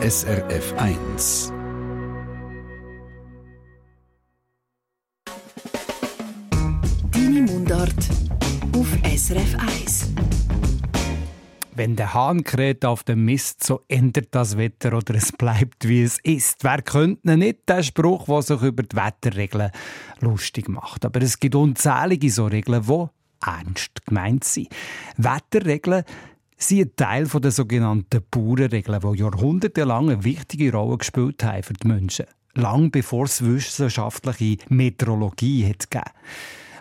SRF 1. Deine Mundart auf SRF 1. Wenn der Hahn kräht auf dem Mist, so ändert das Wetter oder es bleibt wie es ist. Wer könnte nicht den Spruch, der sich über die Wetterregeln lustig macht? Aber es gibt unzählige so Regeln, die ernst gemeint sind. Wetterregeln sind ein Teil der sogenannten Bauernregeln, die jahrhundertelang eine wichtige Rolle gespielt haben für die Menschen. Lang bevor es wissenschaftliche Meteorologie hat gegeben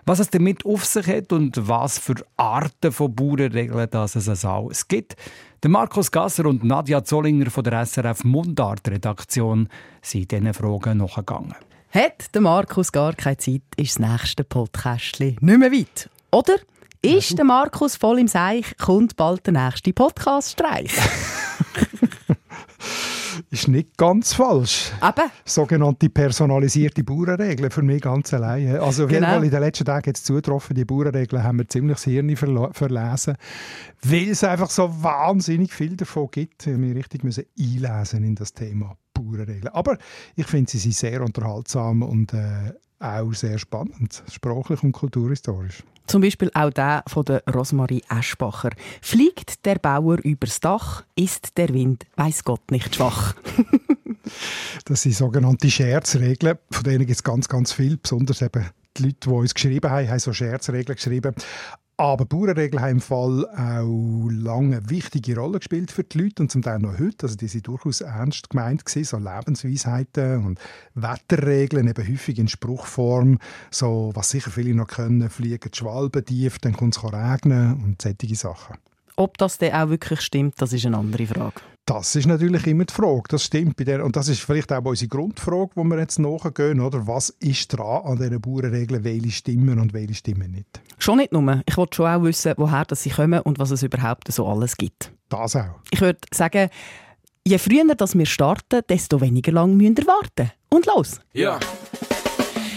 was es damit auf sich hat und was für Arten von Bauernregeln das es alles gibt. Der Markus Gasser und Nadja Zollinger von der SRF Mundart-Redaktion sind diesen Fragen nachgegangen. Hat der Markus gar keine Zeit, ist das nächste Podcast nicht mehr weit. Oder? Ist der Markus voll im Seich, kommt bald der nächste Podcast-Streich. ist nicht ganz falsch. Eben. Sogenannte personalisierte Bauernregeln für mich ganz alleine. Also auf jeden Genau. Fall in den letzten Tagen jetzt zugetroffen, die Bauernregeln haben wir ziemlich das Hirn verlesen, weil es einfach so wahnsinnig viel davon gibt. Wir müssen richtig müssen einlesen in das Thema Bauernregeln. Aber ich finde, sie sind sehr unterhaltsam und äh, auch sehr spannend, sprachlich und kulturhistorisch. Zum Beispiel auch der von der Rosmarie Eschbacher. Fliegt der Bauer übers Dach, ist der Wind, weiß Gott nicht schwach. Das sind sogenannte Scherzregeln, von denen gibt es ganz, ganz viel. Besonders eben die Leute, die uns geschrieben haben, haben so Scherzregeln geschrieben. Aber Bauernregeln haben im Fall auch lange eine wichtige Rolle gespielt für die Leute und zum Teil noch heute. Also die sind durchaus ernst gemeint gewesen, so Lebensweisheiten und Wetterregeln, eben häufig in Spruchform. So, was sicher viele noch können, fliegen die Schwalben tief, dann kommt es regnen und solche Sachen. Ob das denn auch wirklich stimmt, das ist eine andere Frage. Das ist natürlich immer die Frage. Das stimmt. Bei der, und das ist vielleicht auch unsere Grundfrage, wo wir jetzt nachgehen. Oder? Was ist dran an diesen Bauernregeln? Welche stimmen und welche stimmen nicht? Schon nicht nur. Ich wollte schon auch wissen, woher das sie kommen und was es überhaupt so alles gibt. Das auch. Ich würde sagen, je früher dass wir starten, desto weniger lang müssen wir warten. Und los! Ja.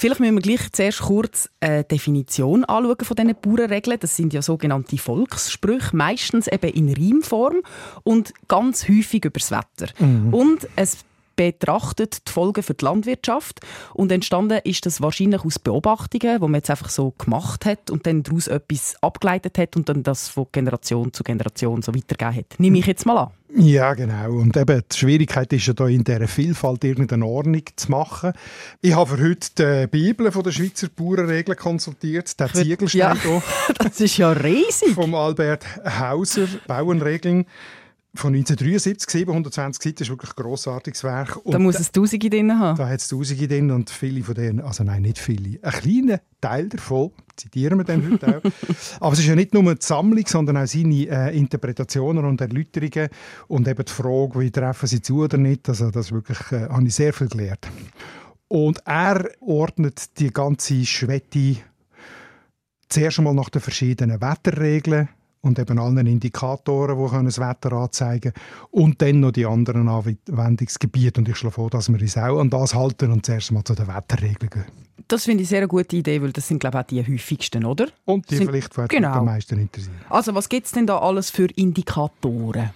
Vielleicht müssen wir gleich zuerst kurz eine Definition anschauen von diesen Bauernregeln. Das sind ja sogenannte Volkssprüche, meistens eben in Reimform und ganz häufig über das Wetter. Und es betrachtet die Folgen für die Landwirtschaft und entstanden ist das wahrscheinlich aus Beobachtungen, wo man jetzt einfach so gemacht hat und dann daraus etwas abgeleitet hat und dann das von Generation zu Generation so weitergegeben hat. Nehme ich jetzt mal an. Ja, genau. Und eben, die Schwierigkeit ist ja da in dieser Vielfalt irgendeine Ordnung zu machen. Ich habe für heute die Bibel von der Schweizer Bauernregeln konsultiert. Der Ziegelstein Ja. hier. Das ist ja riesig. vom Albert Hauser, Bauernregeln von 1973, 720 Seiten, ist wirklich ein grossartiges Werk. Und Da muss es Tausende drin haben. da hat es Tausende drin und viele von denen, also nein, nicht viele, ein kleiner Teil davon, zitieren wir dann heute auch. Aber es ist ja nicht nur die Sammlung, sondern auch seine äh, Interpretationen und Erläuterungen und eben die Frage, wie treffen sie zu oder nicht, also das wirklich, äh, habe ich sehr viel gelernt. Und er ordnet die ganze Schwette zuerst einmal nach den verschiedenen Wetterregeln und eben allen Indikatoren, die können das Wetter anzeigen können. Und dann noch die anderen Anwendungsgebiete. Und ich schlage vor, dass wir uns auch an das halten und zuerst mal zu den Wetterregeln gehen. Das finde ich sehr eine gute Idee, weil das sind glaube ich auch die häufigsten, oder? Und die Sind- vielleicht die genau. am meisten interessieren. Also was gibt es denn da alles für Indikatoren?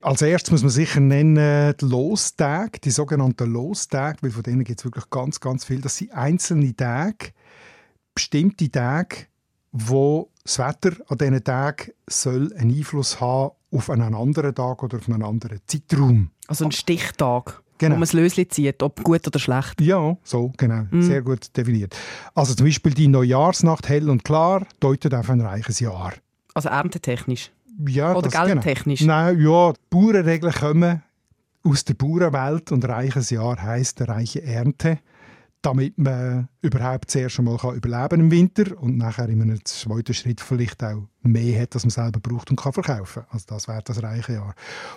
Als erstes muss man sicher nennen die Lostage, die sogenannten Lostage, weil von denen gibt es wirklich ganz, ganz viel. Das sind einzelne Tage, bestimmte Tage, wo das Wetter an diesen Tagen soll einen Einfluss haben auf einen anderen Tag oder auf einen anderen Zeitraum. Also ein Stichtag, Genau. wo man das Löschen zieht, ob gut oder schlecht. Ja, so, genau. Mhm. Sehr gut definiert. Also zum Beispiel die Neujahrsnacht hell und klar deutet auf ein reiches Jahr. Also erntetechnisch. Ja, Oder das, geldtechnisch? Genau. Nein, ja, die Bauernregeln kommen aus der Bauernwelt und reiches Jahr heisst reiche Ernte, damit man überhaupt zuerst einmal kann überleben im Winter und nachher in einem zweiten Schritt vielleicht auch mehr hat, als man selber braucht und kann verkaufen. Also das wäre das reiche Jahr.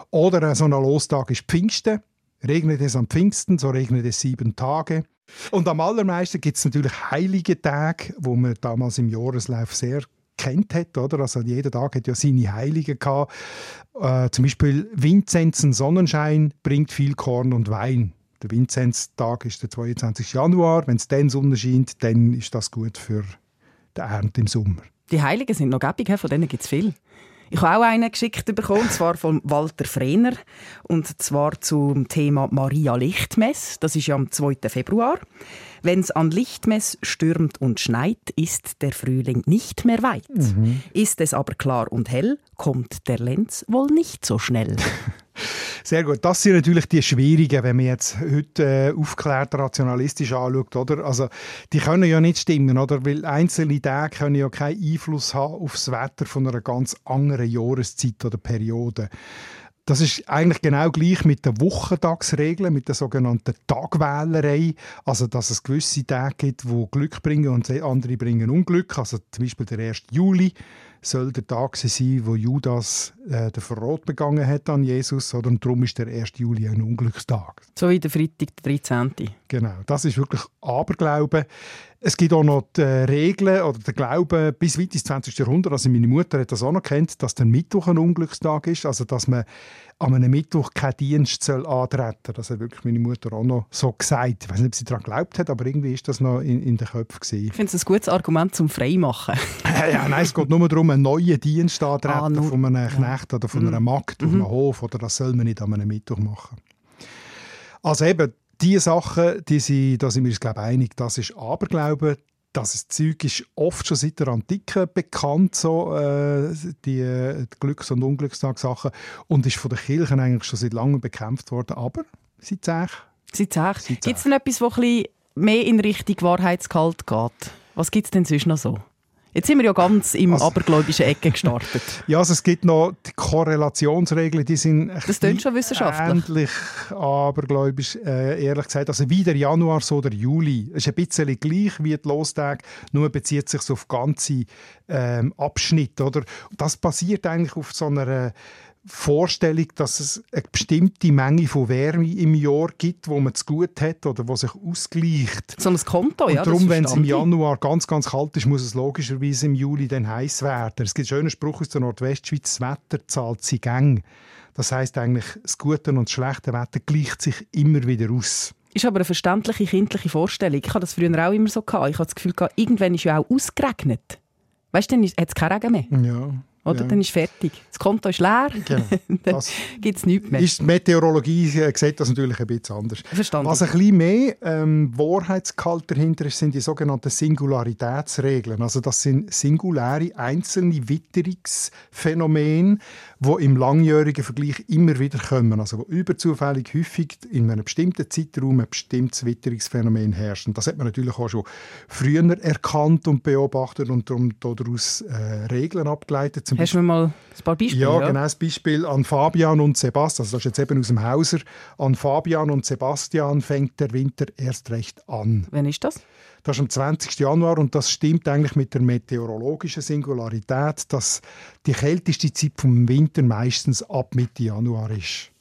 Oder äh, so ein Lostag ist Pfingsten. Regnet es am Pfingsten, so regnet es sieben Tage. Und am allermeisten gibt es natürlich heilige Tage, wo man damals im Jahreslauf sehr kennt hat, oder? Also jeder Tag hat ja seine Heiligen gehabt. Äh, zum Beispiel Vinzenzen Sonnenschein bringt viel Korn und Wein. Der Vinzenztag ist der 22. Januar. Wenn es dann Sonne scheint, dann ist das gut für die Ernte im Sommer. Die Heiligen sind noch gäbig, von denen gibt es viel. Ich habe auch einen geschickt bekommen, und zwar von Walter Frehner, und zwar zum Thema Maria Lichtmess. Das ist ja am 2. Februar. Wenn es an Lichtmess stürmt und schneit, ist der Frühling nicht mehr weit. Mhm. Ist es aber klar und hell, kommt der Lenz wohl nicht so schnell. Sehr gut. Das sind natürlich die schwierigen, wenn man jetzt heute äh, aufklärt rationalistisch anschaut, oder? Also, die können ja nicht stimmen, oder? Weil einzelne Tage können ja keinen Einfluss haben auf das Wetter von einer ganz anderen Jahreszeit oder Periode. Das ist eigentlich genau gleich mit der Wochentagsregel, mit der sogenannten Tagwählerei. Also, dass es gewisse Tage gibt, die Glück bringen und andere bringen Unglück. Also, zum Beispiel der 1. Juli soll der Tag sein, wo Judas äh, den Verrat begangen hat an Jesus. Oder? Und darum ist der 1. Juli ein Unglückstag. So wie der Freitag, der 13. Genau, das ist wirklich Aberglaube. Es gibt auch noch die äh, Regeln oder den Glauben bis weit ins 20. Jahrhundert. Also meine Mutter hat das auch noch kennt, dass der Mittwoch ein Unglückstag ist. Also dass man an einem Mittwoch keinen Dienst soll antreten soll. Das hat wirklich meine Mutter auch noch so gesagt. Ich weiß nicht, ob sie daran geglaubt hat, aber irgendwie ist das noch in, in den Köpfen. Gewesen. Ich finde es ein gutes Argument zum Freimachen. ja, nein, es geht nur darum, einen neuen Dienst antreten ah, von einem Knecht oder von einer mhm. Magd mhm. auf einem Hof. Oder das soll man nicht an einem Mittwoch machen. Also eben, diese Sachen, die sind, da sind wir uns glaube ich, einig, das ist Aberglaube. Das Zeug ist oft schon seit der Antike bekannt, so, äh, die, die Glücks- und Unglückstagssachen, und ist von den Kirchen eigentlich schon seit langem bekämpft worden, aber seit zehn. Seit zehn. Gibt es denn etwas, das mehr in Richtung Wahrheitsgehalt geht? Was gibt es denn sonst noch so? Jetzt sind wir ja ganz im also, abergläubischen Ecke gestartet. ja, also es gibt noch die Korrelationsregeln, die sind das schon wissenschaftlich. ähnlich abergläubisch, äh, ehrlich gesagt. Also wie der Januar, so der Juli. Es ist ein bisschen gleich wie die Lostage, nur bezieht sich auf ganze ähm, Abschnitte. Oder? Das basiert eigentlich auf so einer Vorstellung, dass es eine bestimmte Menge von Wärme im Jahr gibt, wo man es gut hat oder wo sich ausgleicht. So ein Konto, ja. Und darum, wenn es im Januar ganz, ganz kalt ist, muss es logischerweise im Juli dann heiß werden. Es gibt einen schönen Spruch aus der Nordwestschweiz, das Wetter zahlt sie Gang. Das heißt eigentlich, das gute und das schlechte Wetter gleicht sich immer wieder aus. Ist aber eine verständliche kindliche Vorstellung. Ich hatte das früher auch immer so gehabt. Ich hatte das Gefühl, irgendwann ist ja auch ausgeregnet. Weißt du, dann hat es keinen Regen mehr. Ja. Oder? Ja. Dann ist fertig. Das Konto ist leer, genau. dann gibt es nichts mehr. Ist die Meteorologie sieht das natürlich ein bisschen anders. Verstanden. Was ein bisschen mehr ähm, Wahrheitsgehalt dahinter ist, sind die sogenannten Singularitätsregeln. Also das sind singuläre, einzelne Witterungsphänomene, die im langjährigen Vergleich immer wieder kommen. Also wo überzufällig häufig in einem bestimmten Zeitraum ein bestimmtes Witterungsphänomen herrscht. Und das hat man natürlich auch schon früher erkannt und beobachtet und darum daraus äh, Regeln abgeleitet. Zum Hast du mir mal ein paar Beispiele? Ja, ja, genau. Das Beispiel an Fabian und Sebastian. Also das ist jetzt eben aus dem Hauser. An Fabian und Sebastian fängt der Winter erst recht an. Wann ist das? Das ist am 20. Januar und das stimmt eigentlich mit der meteorologischen Singularität, dass die kälteste Zeit vom Winter meistens ab Mitte Januar ist.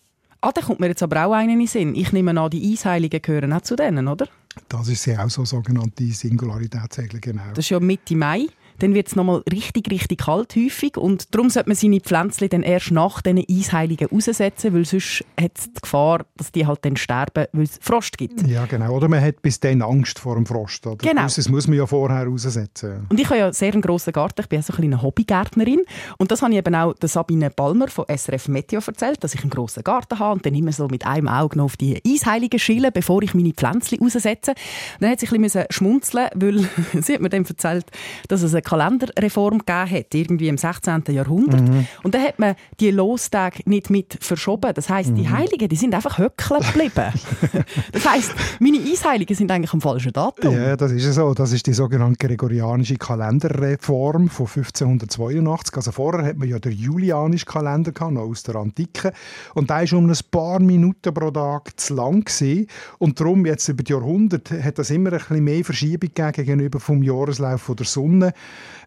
Ah, da kommt mir jetzt aber auch einen in den Sinn. Ich nehme an, die Eisheiligen gehören auch zu denen, oder? Das ist ja auch so sogenannte Singularitätsregel, genau. Das ist ja Mitte Mai dann wird es nochmal richtig, richtig kalt häufig und darum sollte man seine Pflänzchen dann erst nach diesen Eisheiligen raussetzen, weil sonst hat es die Gefahr, dass die halt dann sterben, weil es Frost gibt. Ja, genau. Oder man hat bis dann Angst vor dem Frost. Oder? Genau. Das muss man ja vorher raussetzen. Und ich habe ja sehr einen grossen Garten, ich bin so eine Hobbygärtnerin und das habe ich eben auch der Sabine Balmer von SRF Meteo erzählt, dass ich einen grossen Garten habe und dann immer so mit einem Auge noch auf die Eisheiligen schielen, bevor ich meine Pflänzchen raussetze. Und dann hat sie ein bisschen schmunzeln weil sie hat mir dann erzählt, dass es Kalenderreform gegeben hat, irgendwie im 16. Jahrhundert. Mhm. Und da hat man die Lostage nicht mit verschoben. Das heißt, mhm. die Heiligen, die sind einfach höckeln geblieben. das heißt, meine Eisheiligen sind eigentlich am falschen Datum. Ja, das ist so. Das ist die sogenannte gregorianische Kalenderreform von 1582. Also vorher hat man ja den julianischen Kalender gehabt, noch aus der Antike. Und da ist um ein paar Minuten pro Tag zu lang gewesen. Und darum jetzt über die Jahrhunderte hat das immer ein bisschen mehr Verschiebung gegenüber vom Jahreslauf der Sonne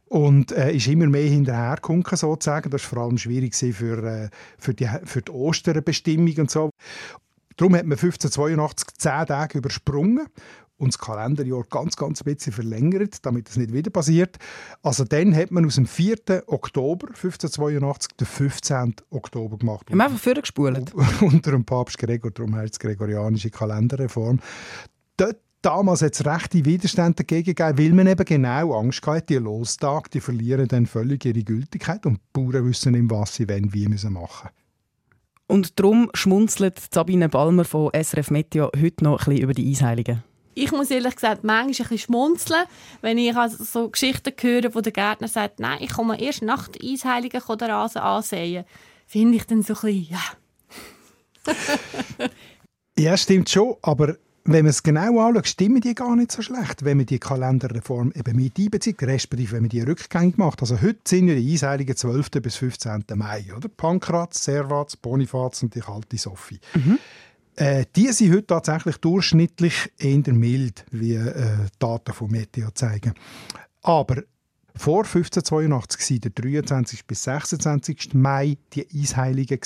und äh, ist immer mehr hinterhergekommen, sozusagen. Das war vor allem schwierig für, äh, für, die, für die Osterbestimmung und so. Darum hat man 1582 zehn Tage übersprungen und das Kalenderjahr ganz, ganz ein bisschen verlängert, damit das nicht wieder passiert. Also dann hat man aus dem 4. Oktober 1582 den 15. Oktober gemacht. Haben einfach vorgespult? Unter dem Papst Gregor, darum heißt es gregorianische Kalenderreform. Dort Damals es rechte Widerstände dagegen gegeben, weil man eben genau Angst hatte, die Lostage, die verlieren dann völlig ihre Gültigkeit und die Bauern wissen nicht, was sie wenn wie müssen machen Und darum schmunzelt Sabine Balmer von SRF Meteo heute noch ein bisschen über die Eisheiligen ich muss ehrlich gesagt manchmal ein bisschen schmunzeln, wenn ich also so Geschichten höre, wo der Gärtner sagt, nein, ich komme erst nach der Eisheiligen den Rasen ansehen. Finde ich dann so ein bisschen, ja. ja, stimmt schon, aber wenn man es genau anschaut, stimmen die gar nicht so schlecht, wenn man die Kalenderreform eben mit einbezieht, respektive wenn man die rückgängig macht. Also heute sind ja die Eisheiligen 12. bis 15. Mai, oder? Pankraz, Servaz, Bonifaz und die kalte Sophie. Mhm. Äh, die sind heute tatsächlich durchschnittlich eher mild, wie äh, Daten von Meteo zeigen. Aber vor 1582 waren der 23. bis 26. Mai die Eisheiligen.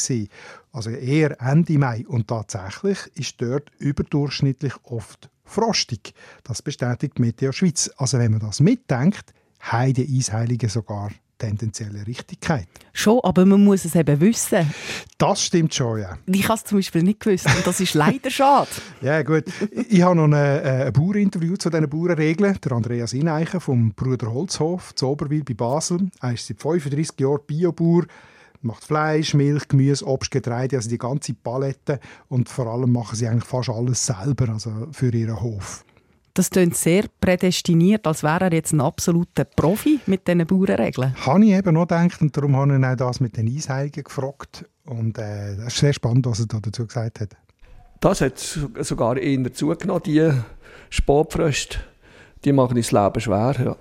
Also eher Ende Mai. Und tatsächlich ist dort überdurchschnittlich oft frostig. Das bestätigt Meteo Schweiz. Also wenn man das mitdenkt, haben die Eisheiligen sogar tendenzielle Richtigkeit. Schon, aber man muss es eben wissen. Das stimmt schon, ja. Ich habe es zum Beispiel nicht gewusst und das ist leider schade. ja, gut. Ich habe noch ein, äh, ein Bauerinterview zu diesen Bauernregeln. Der Andreas Ineichen vom Bruder Holzhof zu Oberwil bei Basel. Er ist seit 35 Jahren Biobauer macht Fleisch, Milch, Gemüse, Obst, Getreide, also die ganze Palette und vor allem machen sie eigentlich fast alles selber, also für ihren Hof. Das klingt sehr prädestiniert, als wäre er jetzt ein absoluter Profi mit diesen Bauernregeln. Habe ich eben noch gedacht und darum habe ich auch das mit den Eisheiligen gefragt. Und äh, das ist sehr spannend, was er da dazu gesagt hat. Das hat sogar eher zugenommen, die Sportfröste. Die machen das Leben schwer. Ja.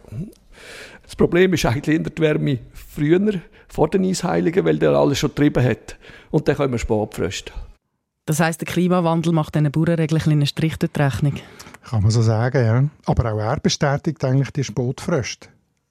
Das Problem ist eigentlich in der Wärme früher, vor den Eisheiligen, weil der alles schon getrieben hat. Und dann kommen Sportfröste. Das heisst, der Klimawandel macht diesen Bauernregeln einen Strich durch die Rechnung? Kann man so sagen, ja. Aber auch er bestätigt eigentlich die Spotfröste.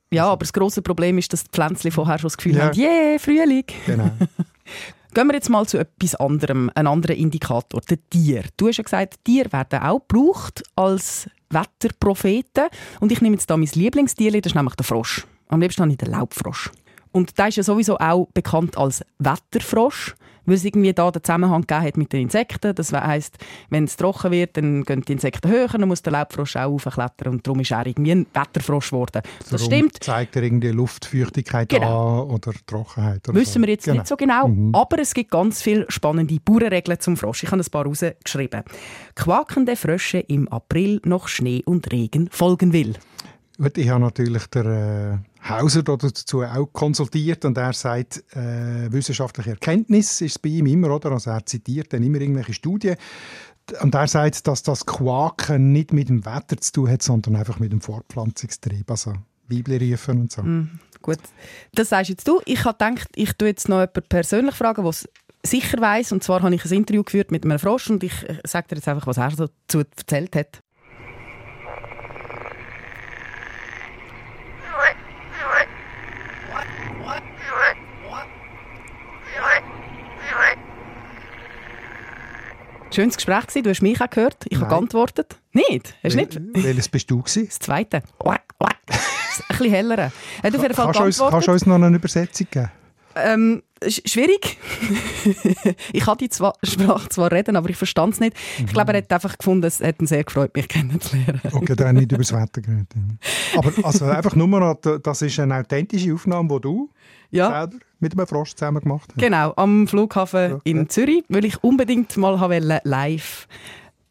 Ja, aber das große Problem ist, dass die Pflänzchen vorher schon das Gefühl ja. haben, yeah, Frühling. Genau. Gehen wir jetzt mal zu etwas anderem, ein anderer Indikator, der Tier. Du hast ja gesagt, Tiere werden auch gebraucht als Wetterpropheten. Und ich nehme jetzt da mein Lieblingstier, das ist nämlich der Frosch. Am liebsten habe ich den Laubfrosch. Und der ist ja sowieso auch bekannt als Wetterfrosch weil es irgendwie da den Zusammenhang gegeben hat mit den Insekten. Das heisst, wenn es trocken wird, dann gehen die Insekten höher, dann muss der Laubfrosch auch aufklettern und darum ist er irgendwie ein Wetterfrosch geworden. Das darum stimmt. zeigt er irgendwie Luftfeuchtigkeit genau. an oder Trockenheit. Oder Wissen so. wir jetzt genau. nicht so genau, mhm. aber es gibt ganz viele spannende Bauernregeln zum Frosch. Ich habe ein paar rausgeschrieben. Quakende Frösche im April noch Schnee und Regen folgen will. Gut, ich habe natürlich der äh, Hauser dazu auch konsultiert und er sagt, äh, wissenschaftliche Erkenntnis ist bei ihm immer, oder? Also er zitiert dann immer irgendwelche Studien und er sagt, dass das Quaken nicht mit dem Wetter zu tun hat, sondern einfach mit dem Fortpflanzungstrieb, also Bibel und so. Mm, gut, das sagst jetzt du. Ich habe gedacht, ich tue jetzt noch jemanden persönlich fragen, was sicher weiß. Und zwar habe ich ein Interview geführt mit einem Frosch und ich äh, sage dir jetzt einfach, was er dazu erzählt hat. Schönes Gespräch gewesen. Du hast mich auch gehört. Ich habe geantwortet. Nicht? Hast du nicht? Welches bist du gewesen? Das zweite. Ein bisschen heller. Hat auf jeden Fall kannst, du uns, kannst du uns noch eine Übersetzung geben? Ähm, schwierig. ich kann die zwar, Sprache zwar reden, aber ich verstand es nicht. Mhm. Ich glaube, er hat einfach gefunden, es hat ihn sehr gefreut, mich kennenzulernen. okay, dann nicht über das Wetter geredet. Aber also einfach nur noch, das ist eine authentische Aufnahme, die du ja. selber mit einem Frosch zusammen gemacht hast. Genau, am Flughafen okay. in Zürich, weil ich unbedingt mal live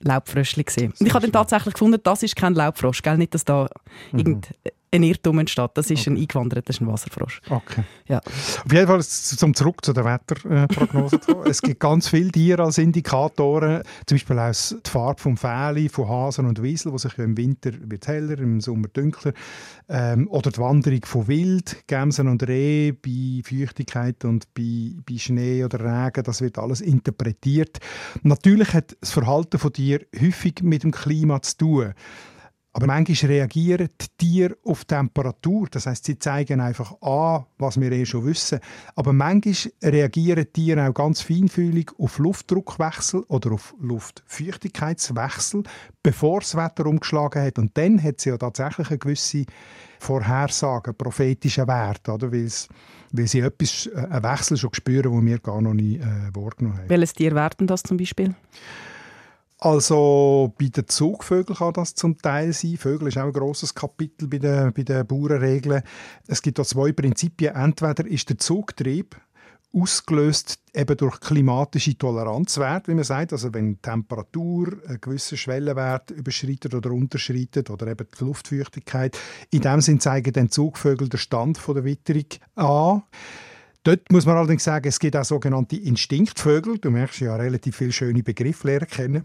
Laubfröschli gesehen. Und ich habe dann tatsächlich gefunden, das ist kein Laubfrosch, gell? nicht, dass da mhm. irgend ein Irrtum entsteht. Das ist okay. ein eingewanderter, das ist ein Wasserfrosch. Okay. Ja. Auf jeden Fall zum zurück zu der Wetterprognose. es gibt ganz viele Tiere als Indikatoren, zum Beispiel auch die Farbe vom Fähli, von Hasen und Wiesel, wo sich ja im Winter wird heller, im Sommer dunkler, ähm, oder die Wanderung von Wild, Gämsen und Reh bei Feuchtigkeit und bei, bei Schnee oder Regen, das wird alles interpretiert. Natürlich hat das Verhalten von Tieren häufig mit dem Klima zu tun. Aber manchmal reagieren die Tiere auf Temperatur. Das heißt, sie zeigen einfach an, was wir eh schon wissen. Aber manchmal reagieren die Tiere auch ganz feinfühlig auf Luftdruckwechsel oder auf Luftfeuchtigkeitswechsel, bevor das Wetter umgeschlagen hat. Und dann hat sie ja tatsächlich eine gewisse Vorhersagen, prophetische Wert, oder? Weil, weil sie etwas, äh, einen Wechsel schon spüren, den wir gar noch nie äh, wahrgenommen haben. Welches Tier werden das zum Beispiel? Also bei den Zugvögeln kann das zum Teil sein. Vögel ist auch ein grosses Kapitel bei den, bei den Bauernregeln. Es gibt da zwei Prinzipien. Entweder ist der Zugtrieb ausgelöst eben durch klimatische Toleranzwerte, wie man sagt, also wenn die Temperatur einen gewissen Schwellenwert überschreitet oder unterschreitet oder eben die Luftfeuchtigkeit. In dem Sinn zeigen dann Zugvögel den Stand der Witterung an. Dort muss man allerdings sagen, es gibt auch sogenannte Instinktvögel. Du merkst ja relativ viele schöne Begriffe lernen kennen.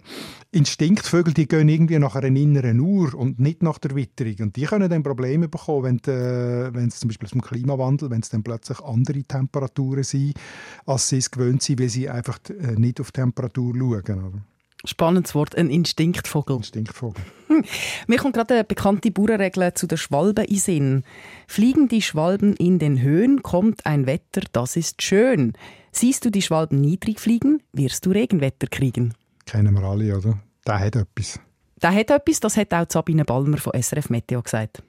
Instinktvögel, die gehen irgendwie nach einer inneren Uhr und nicht nach der Witterung. Und die können dann Probleme bekommen, wenn, die, wenn es zum Beispiel zum Klimawandel, wenn es dann plötzlich andere Temperaturen sind, als sie es gewöhnt sind, weil sie einfach äh, nicht auf Temperatur schauen. Spannendes Wort, ein Instinktvogel. Instinktvogel. Mir kommt gerade eine bekannte Bauernregel zu den Schwalben in Sinn. Fliegen die Schwalben in den Höhen, kommt ein Wetter, das ist schön. Siehst du die Schwalben niedrig fliegen, wirst du Regenwetter kriegen. Kennen wir alle, oder? Der hat etwas. Der hat etwas, das hat auch Sabine Ballmer von SRF Meteo gesagt.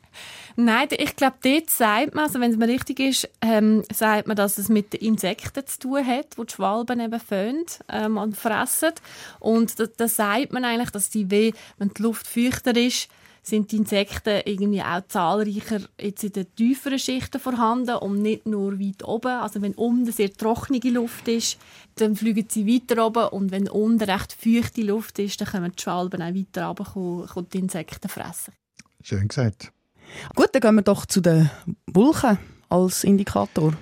Nein, ich glaube, dort sagt man, also wenn es mir richtig ist, ähm, sagt man, dass es mit den Insekten zu tun hat, die die Schwalben eben föhnen ähm, und fressen. Und da, da sagt man eigentlich, dass die, wenn die Luft feuchter ist, sind die Insekten irgendwie auch zahlreicher jetzt in den tieferen Schichten vorhanden und nicht nur weit oben. Also wenn unten sehr trockene Luft ist, dann fliegen sie weiter oben und wenn unten recht feuchte Luft ist, dann können die Schwalben auch weiter runter und die Insekten fressen. Schön gesagt. Gut, dann gehen wir doch zu den Wulchen als Indikator.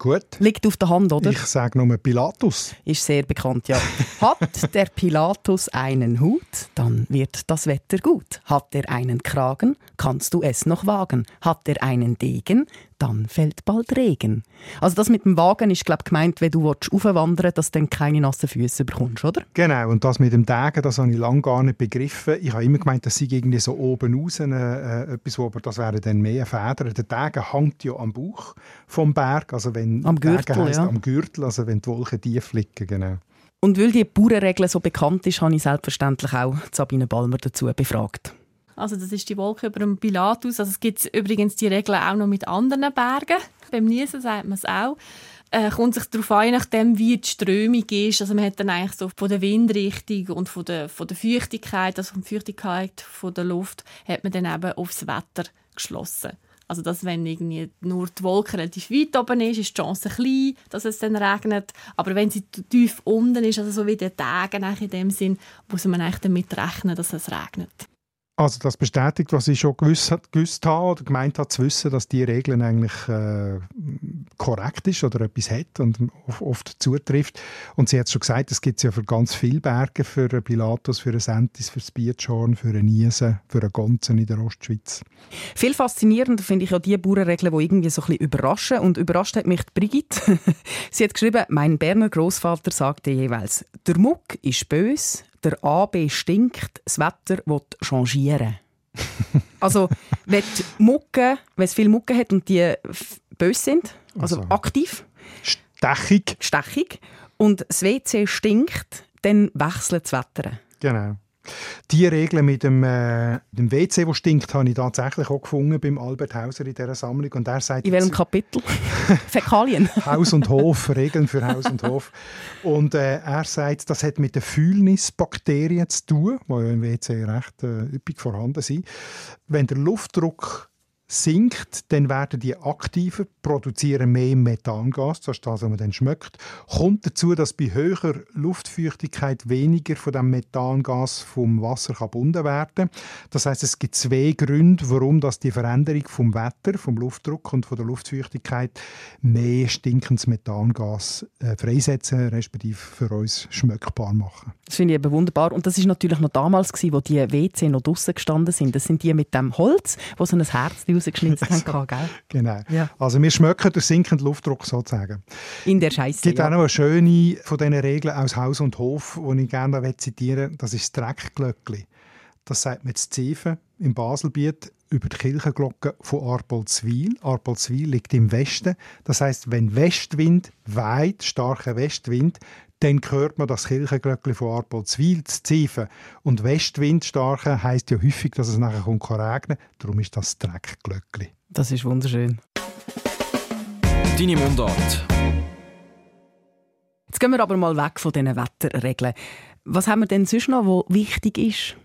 Gut. Liegt auf der Hand, oder? Ich sage nur Pilatus. Ist sehr bekannt, ja. Hat der Pilatus einen Hut, dann wird das Wetter gut. Hat er einen Kragen, kannst du es noch wagen. Hat er einen Degen, dann fällt bald Regen. Also das mit dem Wagen ist glaube gemeint, wenn du aufwandern willst, dass du dann keine nassen Füße bekommst, oder? Genau, und das mit dem Degen, das habe ich lange gar nicht begriffen. Ich habe immer gemeint, das sei irgendwie so oben raus äh, etwas, wo, aber das wäre dann mehr Federn. Der Degen hängt ja am Bauch vom Berg, also wenn am Gürtel, heisst, ja. am Gürtel, also wenn die Wolken tief liegen, genau. Und weil die Bauernregel so bekannt ist, habe ich selbstverständlich auch Sabine Balmer dazu befragt. Also das ist die Wolke über dem Pilatus. Also es gibt übrigens die Regel auch noch mit anderen Bergen. Beim Niesen sagt man es auch. Äh, kommt sich darauf an, nachdem wie die Strömung ist. Also man hat dann eigentlich so von der Windrichtung und von der, von der Feuchtigkeit, also von der Feuchtigkeit von der Luft, hat man dann eben aufs Wetter geschlossen. Also dass wenn irgendwie nur die Wolke relativ weit oben ist, ist die Chance klein, dass es dann regnet. Aber wenn sie tief unten ist, also so wie der Tag in dem Sinn, muss man eigentlich damit rechnen, dass es regnet. Also das bestätigt, was ich schon gewusst, gewusst habe oder gemeint habe zu wissen, dass die Regeln eigentlich äh, korrekt ist oder etwas hat und oft zutrifft. Und sie hat schon gesagt, es gibt es ja für ganz viele Berge, für einen Pilatus, für einen Sentis, für das Bietschorn, für einen Niesen, für einen Gonzen in der Ostschweiz. Viel faszinierender finde ich ja die Bauernregeln, die irgendwie so ein bisschen überraschen. Und überrascht hat mich Brigitte. sie hat geschrieben, mein Berner Großvater sagte jeweils, der Muck ist bös, der AB stinkt, das Wetter will changieren. also, wenn Mucke, wenn es viele Mucke hat und die bös sind, also, also aktiv, stechig. stechig, und das WC stinkt, dann wechselt das Wetter. Genau. Die Regeln mit dem, äh, dem WC, wo stinkt, habe ich tatsächlich auch gefunden beim Albert Hauser in dieser Sammlung. Und er sagt in welchem Kapitel? Fäkalien. Haus und Hof, Regeln für Haus und Hof. Und äh, er sagt, das hat mit den Fühlnisbakterien zu tun, die ja im WC recht äh, üppig vorhanden sind. Wenn der Luftdruck sinkt, dann werden die aktiver, produzieren mehr Methangas, das ist das, was man dann schmeckt. Kommt dazu, dass bei höherer Luftfeuchtigkeit weniger von dem Methangas vom Wasser gebunden werden kann. Das heißt, es gibt zwei Gründe, warum das die Veränderung vom Wetter, vom Luftdruck und von der Luftfeuchtigkeit mehr stinkendes Methangas äh, freisetzen, respektive für uns schmeckbar machen. Das finde ich eben wunderbar. Und das ist natürlich noch damals, gewesen, wo die WC noch draußen gestanden sind. Das sind die mit dem Holz, wo so ein Herz rausgeschnitzt haben, gell? Genau. Ja. Also wir schmecken den sinkenden Luftdruck sozusagen. In der Scheiße. Es gibt ja. auch noch eine schöne von diesen Regeln aus Haus und Hof, die ich gerne zitieren Das ist das Dreckglöckli. Das sagt man jetzt Zeven im Baselbiet über die Kirchenglocke von Arpolzwil. Arpolzwil liegt im Westen. Das heißt, wenn Westwind weit, starker Westwind, dann hört man das Kirchenglöckchen von Arpolzwil zu Zeven. Und Westwind starker heisst ja häufig, dass es nachher kommt regnen. Darum ist das Dreckglöckchen. Das ist wunderschön. Deine Mundart. Jetzt gehen wir aber mal weg von diesen Wetterregeln. Was haben wir denn sonst noch, was wichtig ist?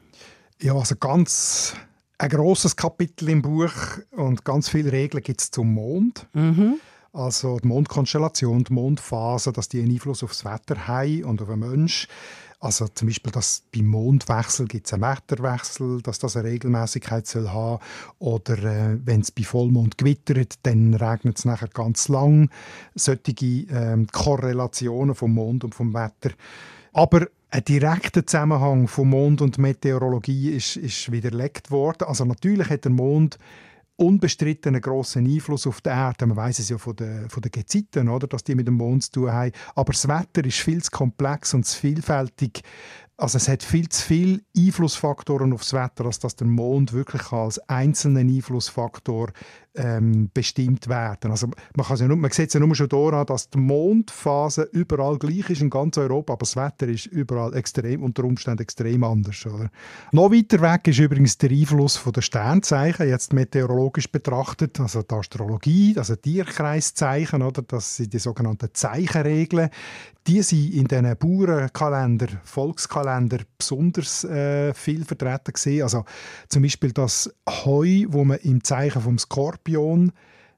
Ja, also ganz ein grosses Kapitel im Buch und ganz viele Regeln gibt es zum Mond. Mhm. Also die Mondkonstellation, die Mondphase, dass die einen Einfluss auf das Wetter haben und auf den Menschen. Also zum Beispiel, dass beim Mondwechsel gibt es einen Wetterwechsel, dass das eine Regelmäßigkeit soll haben Oder äh, wenn es bei Vollmond gewittert, dann regnet es nachher ganz lang. Solche ähm, Korrelationen vom Mond und vom Wetter. Aber ein direkter Zusammenhang von Mond und Meteorologie ist, ist widerlegt worden. Also natürlich hat der Mond unbestritten einen grossen Einfluss auf die Erde. Man weiß es ja von den, von den Gezeiten, oder, dass die mit dem Mond zu tun haben. Aber das Wetter ist viel zu komplex und zu vielfältig. Also es hat viel zu viele Einflussfaktoren auf das Wetter, als dass der Mond wirklich als einzelner Einflussfaktor ähm, bestimmt werden. Also man, kann ja nur, man sieht es ja nur schon daran, dass die Mondphase überall gleich ist in ganz Europa, aber das Wetter ist überall extrem, unter Umständen extrem anders. Oder? Noch weiter weg ist übrigens der Einfluss der Sternzeichen, jetzt meteorologisch betrachtet, also die Astrologie, also Tierkreiszeichen, oder? das sind die sogenannten Zeichenregeln. Die sind in diesen Bauernkalender, Volkskalender besonders äh, viel vertreten gesehen. Also zum Beispiel das Heu, wo man im Zeichen vom Skorpion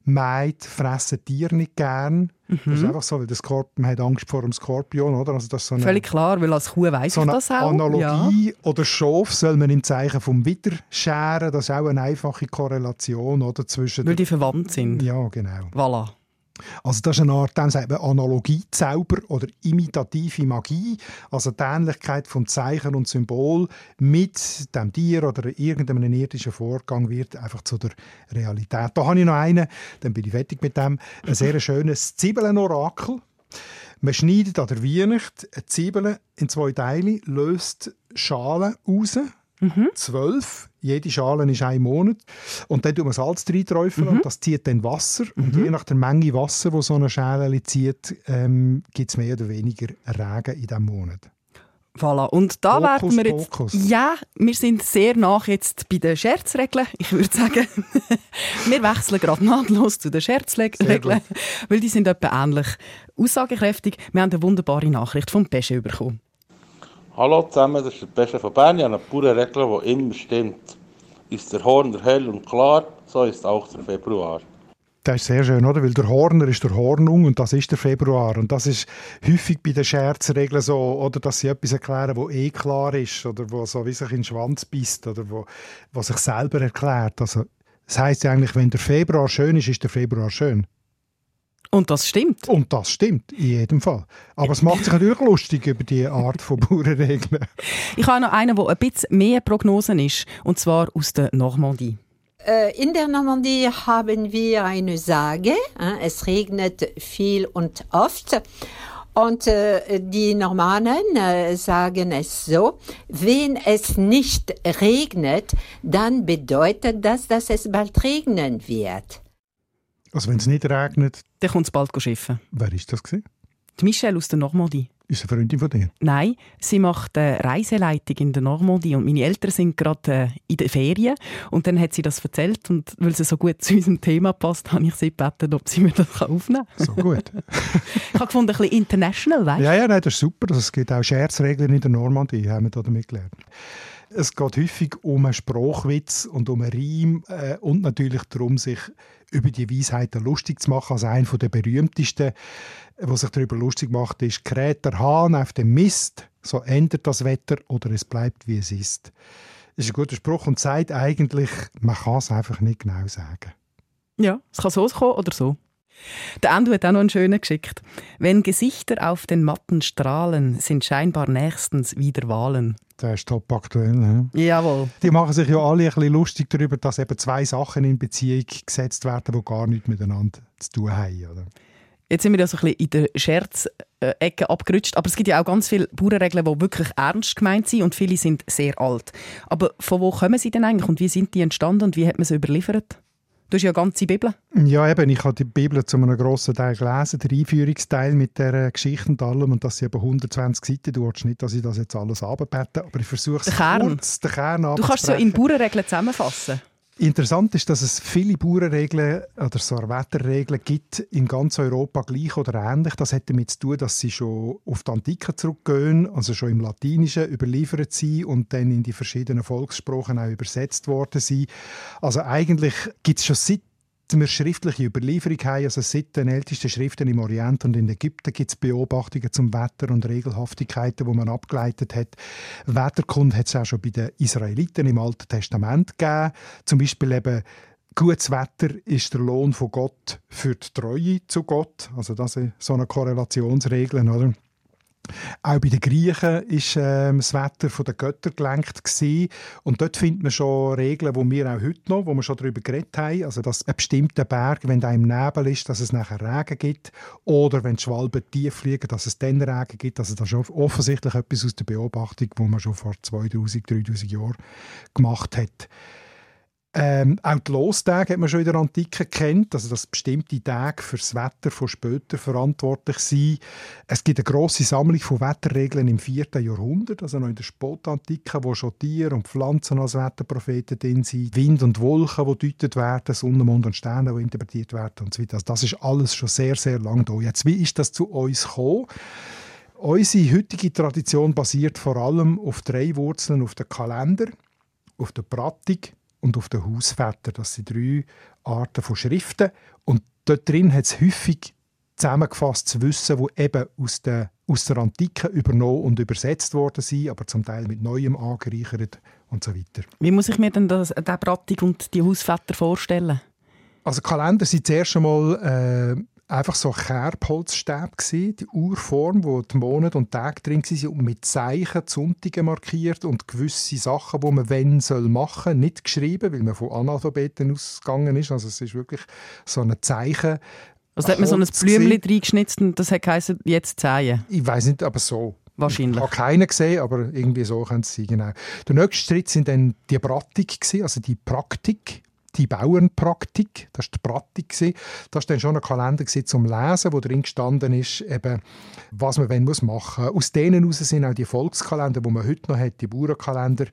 meint, fressen Tiere nicht gern. Mhm. Das ist einfach so, weil der Skorpion, man hat Angst vor dem Skorpion, oder? Also das ist so eine, Völlig klar, weil als Kuh weiss so ich das auch. Analogie Ja. oder Schaf soll man im Zeichen vom Widder scheren. Das ist auch eine einfache Korrelation, oder? Zwischen Weil die verwandt sind. ja, genau. Voilà. Also das ist eine Art, dem sagt man Analogiezauber oder imitative Magie, also die Ähnlichkeit vom Zeichen und Symbol mit dem Tier oder irgendeinem irdischen Vorgang wird einfach zu der Realität. Da habe ich noch einen, dann bin ich fertig mit dem, ein sehr schönes Zwiebeln-Orakel. Man schneidet an der Weihnacht eine Zwiebel in zwei Teile, löst Schalen raus, zwölf. Jede Schale ist ein Monat. Und dann tut man Salz reinträufeln und das zieht dann Wasser. Und je nach der Menge Wasser, wo so eine Schale zieht, ähm, gibt es mehr oder weniger Regen in diesem Monat. Voilà. Und da Hokus werden wir jetzt. pokus. Ja, wir sind sehr nach jetzt bei den Scherzregeln. Ich würde sagen, wir wechseln gerade nahtlos zu den Scherzregeln, weil die sind etwa ähnlich aussagekräftig. Wir haben eine wunderbare Nachricht vom Pesche bekommen. Hallo zusammen, das ist der Beste von Bern. Ich habe eine pure Regel, die immer stimmt. Ist der Horn hell und klar, so ist auch der Februar. Das ist sehr schön, oder? Weil der Horner ist der Hornung und das ist der Februar. Und das ist häufig bei den Scherzregeln so, oder dass sie etwas erklären, wo eh klar ist oder wo so wie sich in den Schwanz beißt oder wo, wo sich selber erklärt. Also, das heißt ja eigentlich, wenn der Februar schön ist, ist der Februar schön. Und das stimmt. Und das stimmt, in jedem Fall. Aber es macht sich natürlich lustig über die Art von Bauernregeln. Ich habe noch einen, der ein bisschen mehr Prognosen ist, und zwar aus der Normandie. Äh, In der Normandie haben wir eine Sage. äh, Es regnet viel und oft. Und äh, die Normannen sagen es so, wenn es nicht regnet, dann bedeutet das, dass es bald regnen wird. Also wenn es nicht regnet, Dann kommt es bald schiffen. wer ist das gewesen? Die Michelle aus der Normandie. Ist eine Freundin von dir? Nein, sie macht eine Reiseleitung in der Normandie und meine Eltern sind gerade äh, in den Ferien und dann hat sie das erzählt und weil sie so gut zu unserem Thema passt, habe ich sie gebeten, ob sie mir das aufnehmen kann. So gut. Ich habe gefunden, ein bisschen international, weißt Ja, ja, nein, das ist super. Es gibt auch Scherzregeln in der Normandie, haben wir da damit gelernt. Es geht häufig um einen Spruchwitz und um einen Reim äh, und natürlich darum, sich über die Weisheiten lustig zu machen. Also einer der berühmtesten, der sich darüber lustig macht, ist «Kräht der Hahn auf dem Mist, so ändert das Wetter oder es bleibt, wie es ist». Das ist ein guter Spruch und zeigt eigentlich, man kann es einfach nicht genau sagen. Ja, es kann so kommen oder so. Der Ando hat auch noch einen schönen geschickt. Wenn Gesichter auf den Matten strahlen, sind scheinbar nächstens wieder Wahlen. Das ist top aktuell. Ne? Jawohl. Die machen sich ja alle ein bisschen lustig darüber, dass eben zwei Sachen in Beziehung gesetzt werden, die gar nichts miteinander zu tun haben. Oder? Jetzt sind wir ja so ein bisschen in der Scherzecke abgerutscht, aber es gibt ja auch ganz viele Bauernregeln, die wirklich ernst gemeint sind und viele sind sehr alt. Aber von wo kommen sie denn eigentlich und wie sind die entstanden und wie hat man sie überliefert? Du hast ja ganze Bibel. Ja, eben, ich habe die Bibel zu einem grossen Teil gelesen, der Einführungsteil mit der Geschichte und allem, und das sind eben 120 Seiten. Du willst nicht, dass ich das jetzt alles abbete, aber ich versuche es kurz, den Kern Du kannst es so in Bauernregeln zusammenfassen. Interessant ist, dass es viele Bauernregeln oder so Wetterregeln gibt in ganz Europa gleich oder ähnlich. Das hat damit zu tun, dass sie schon auf die Antike zurückgehen, also schon im Latinischen überliefert sind und dann in die verschiedenen Volkssprachen auch übersetzt worden sind. Also eigentlich gibt es schon seit wir schriftliche Überlieferung haben, also seit den ältesten Schriften im Orient und in Ägypten gibt es Beobachtungen zum Wetter und Regelhaftigkeiten, wo man abgeleitet hat. Wetterkunde hat es auch schon bei den Israeliten im Alten Testament gegeben. Zum Beispiel eben Gutes Wetter ist der Lohn von Gott für die Treue zu Gott. Also das ist so eine Korrelationsregel, oder? Auch bei den Griechen ist äh, das Wetter von den Göttern gelenkt gewesen. und dort findet man schon Regeln, wo wir auch heute noch, wo wir schon darüber geredet haben, also dass ein bestimmter Berg, wenn da im Nebel ist, dass es nachher Regen gibt oder wenn die Schwalben tief fliegen, dass es dann Regen gibt. Also das ist offensichtlich etwas aus der Beobachtung, wo man schon vor 2000, 3000 Jahren gemacht hat. Ähm, auch die Lostage hat man schon in der Antike kennt, also dass bestimmte Tage für das Wetter von später verantwortlich sind. Es gibt eine große Sammlung von Wetterregeln im 4. Jahrhundert, also noch in der Spätantike, wo schon Tiere und Pflanzen als Wetterpropheten drin sind, Wind und Wolken, die deutet werden, Sonne, Mond und Sterne, die interpretiert werden und so weiter. Also das ist alles schon sehr, sehr lang da. Jetzt, wie ist das zu uns gekommen? Unsere heutige Tradition basiert vor allem auf drei Wurzeln, auf den Kalender, auf der Pratik und auf den Hausväter. Das sind drei Arten von Schriften. Und dort drin hat es häufig zusammengefasstes Wissen, das eben aus der, aus der Antike übernommen und übersetzt worden sind, aber zum Teil mit Neuem angereichert und so weiter. Wie muss ich mir denn das, der Pratik und die Hausväter vorstellen? Also Kalender sind zuerst einmal äh, einfach so Kerbholzstäbe gewesen, die Urform, wo die Monate und Tage drin waren und mit Zeichen die Sonntage markiert und gewisse Sachen, die man wenn soll machen, nicht geschrieben, weil man von Analphabeten ausgegangen ist. Also es ist wirklich so ein Zeichen. Also hat man so ein Blümchen reingeschnitzt und das hat geheißen, jetzt zählen? Ich weiß nicht, aber so. Wahrscheinlich. Ich habe keinen gesehen, aber irgendwie so können es sein, genau. Der nächste Schritt sind dann die Pratik, also die Praktik die Bauernpraktik, das war die Pratik. Das war dann schon ein Kalender zum Lesen, wo drin gestanden ist, eben, was man machen muss. Aus denen heraus sind auch die Volkskalender, die man heute noch hat, die Bauernkalender,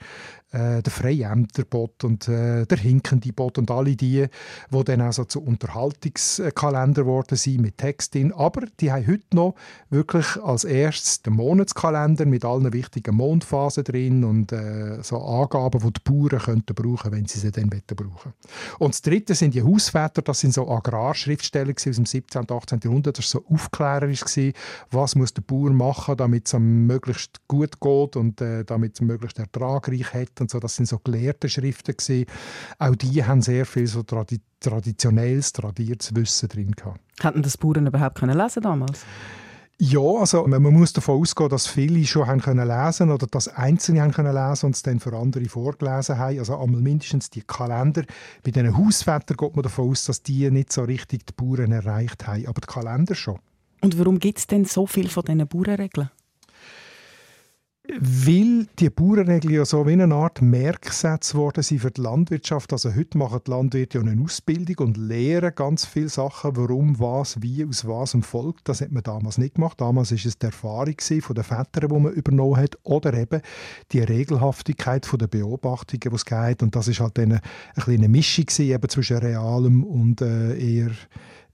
äh, der Freiämterbot und äh, der Hinkendibot und alle die, die dann also zu Unterhaltungskalender geworden sind mit Text drin. Aber die haben heute noch wirklich als erstes den Monatskalender mit allen wichtigen Mondphasen drin und äh, so Angaben, die die Bauern könnten brauchen, wenn sie sie dann brauchen Und das Dritte sind die Hausväter, das sind so Agrarschriftsteller aus dem 17. und 18. Jahrhundert, das war so aufklärerisch, was muss der Bauer machen, damit es ihm möglichst gut geht und äh, damit es möglichst ertragreich hat und so. Das sind so gelehrte Schriften gewesen. Auch die haben sehr viel so tradi traditionelles, tradiertes Wissen drin gehabt. Hätten das Bauern überhaupt können lesen damals? Ja, also man muss davon ausgehen, dass viele schon haben können lesen oder dass Einzelne haben können lesen und es dann für andere vorgelesen haben. Also einmal mindestens die Kalender. Bei diesen Hausvätern geht man davon aus, dass die nicht so richtig die Bauern erreicht haben, aber die Kalender schon. Und warum gibt es denn so viel von diesen Bauernregeln? Weil die Bauernregeln ja so wie eine Art Merksätze geworden sind für die Landwirtschaft. Also heute machen die Landwirte ja eine Ausbildung und lehren ganz viele Sachen, warum, was, wie, aus was und folgt. Das hat man damals nicht gemacht. Damals war es die Erfahrung von den Vätern, die man übernommen hat, oder eben die Regelhaftigkeit der Beobachtungen, die es gab. Und das war halt eine, eine kleine Mischung eben zwischen realem und äh, eher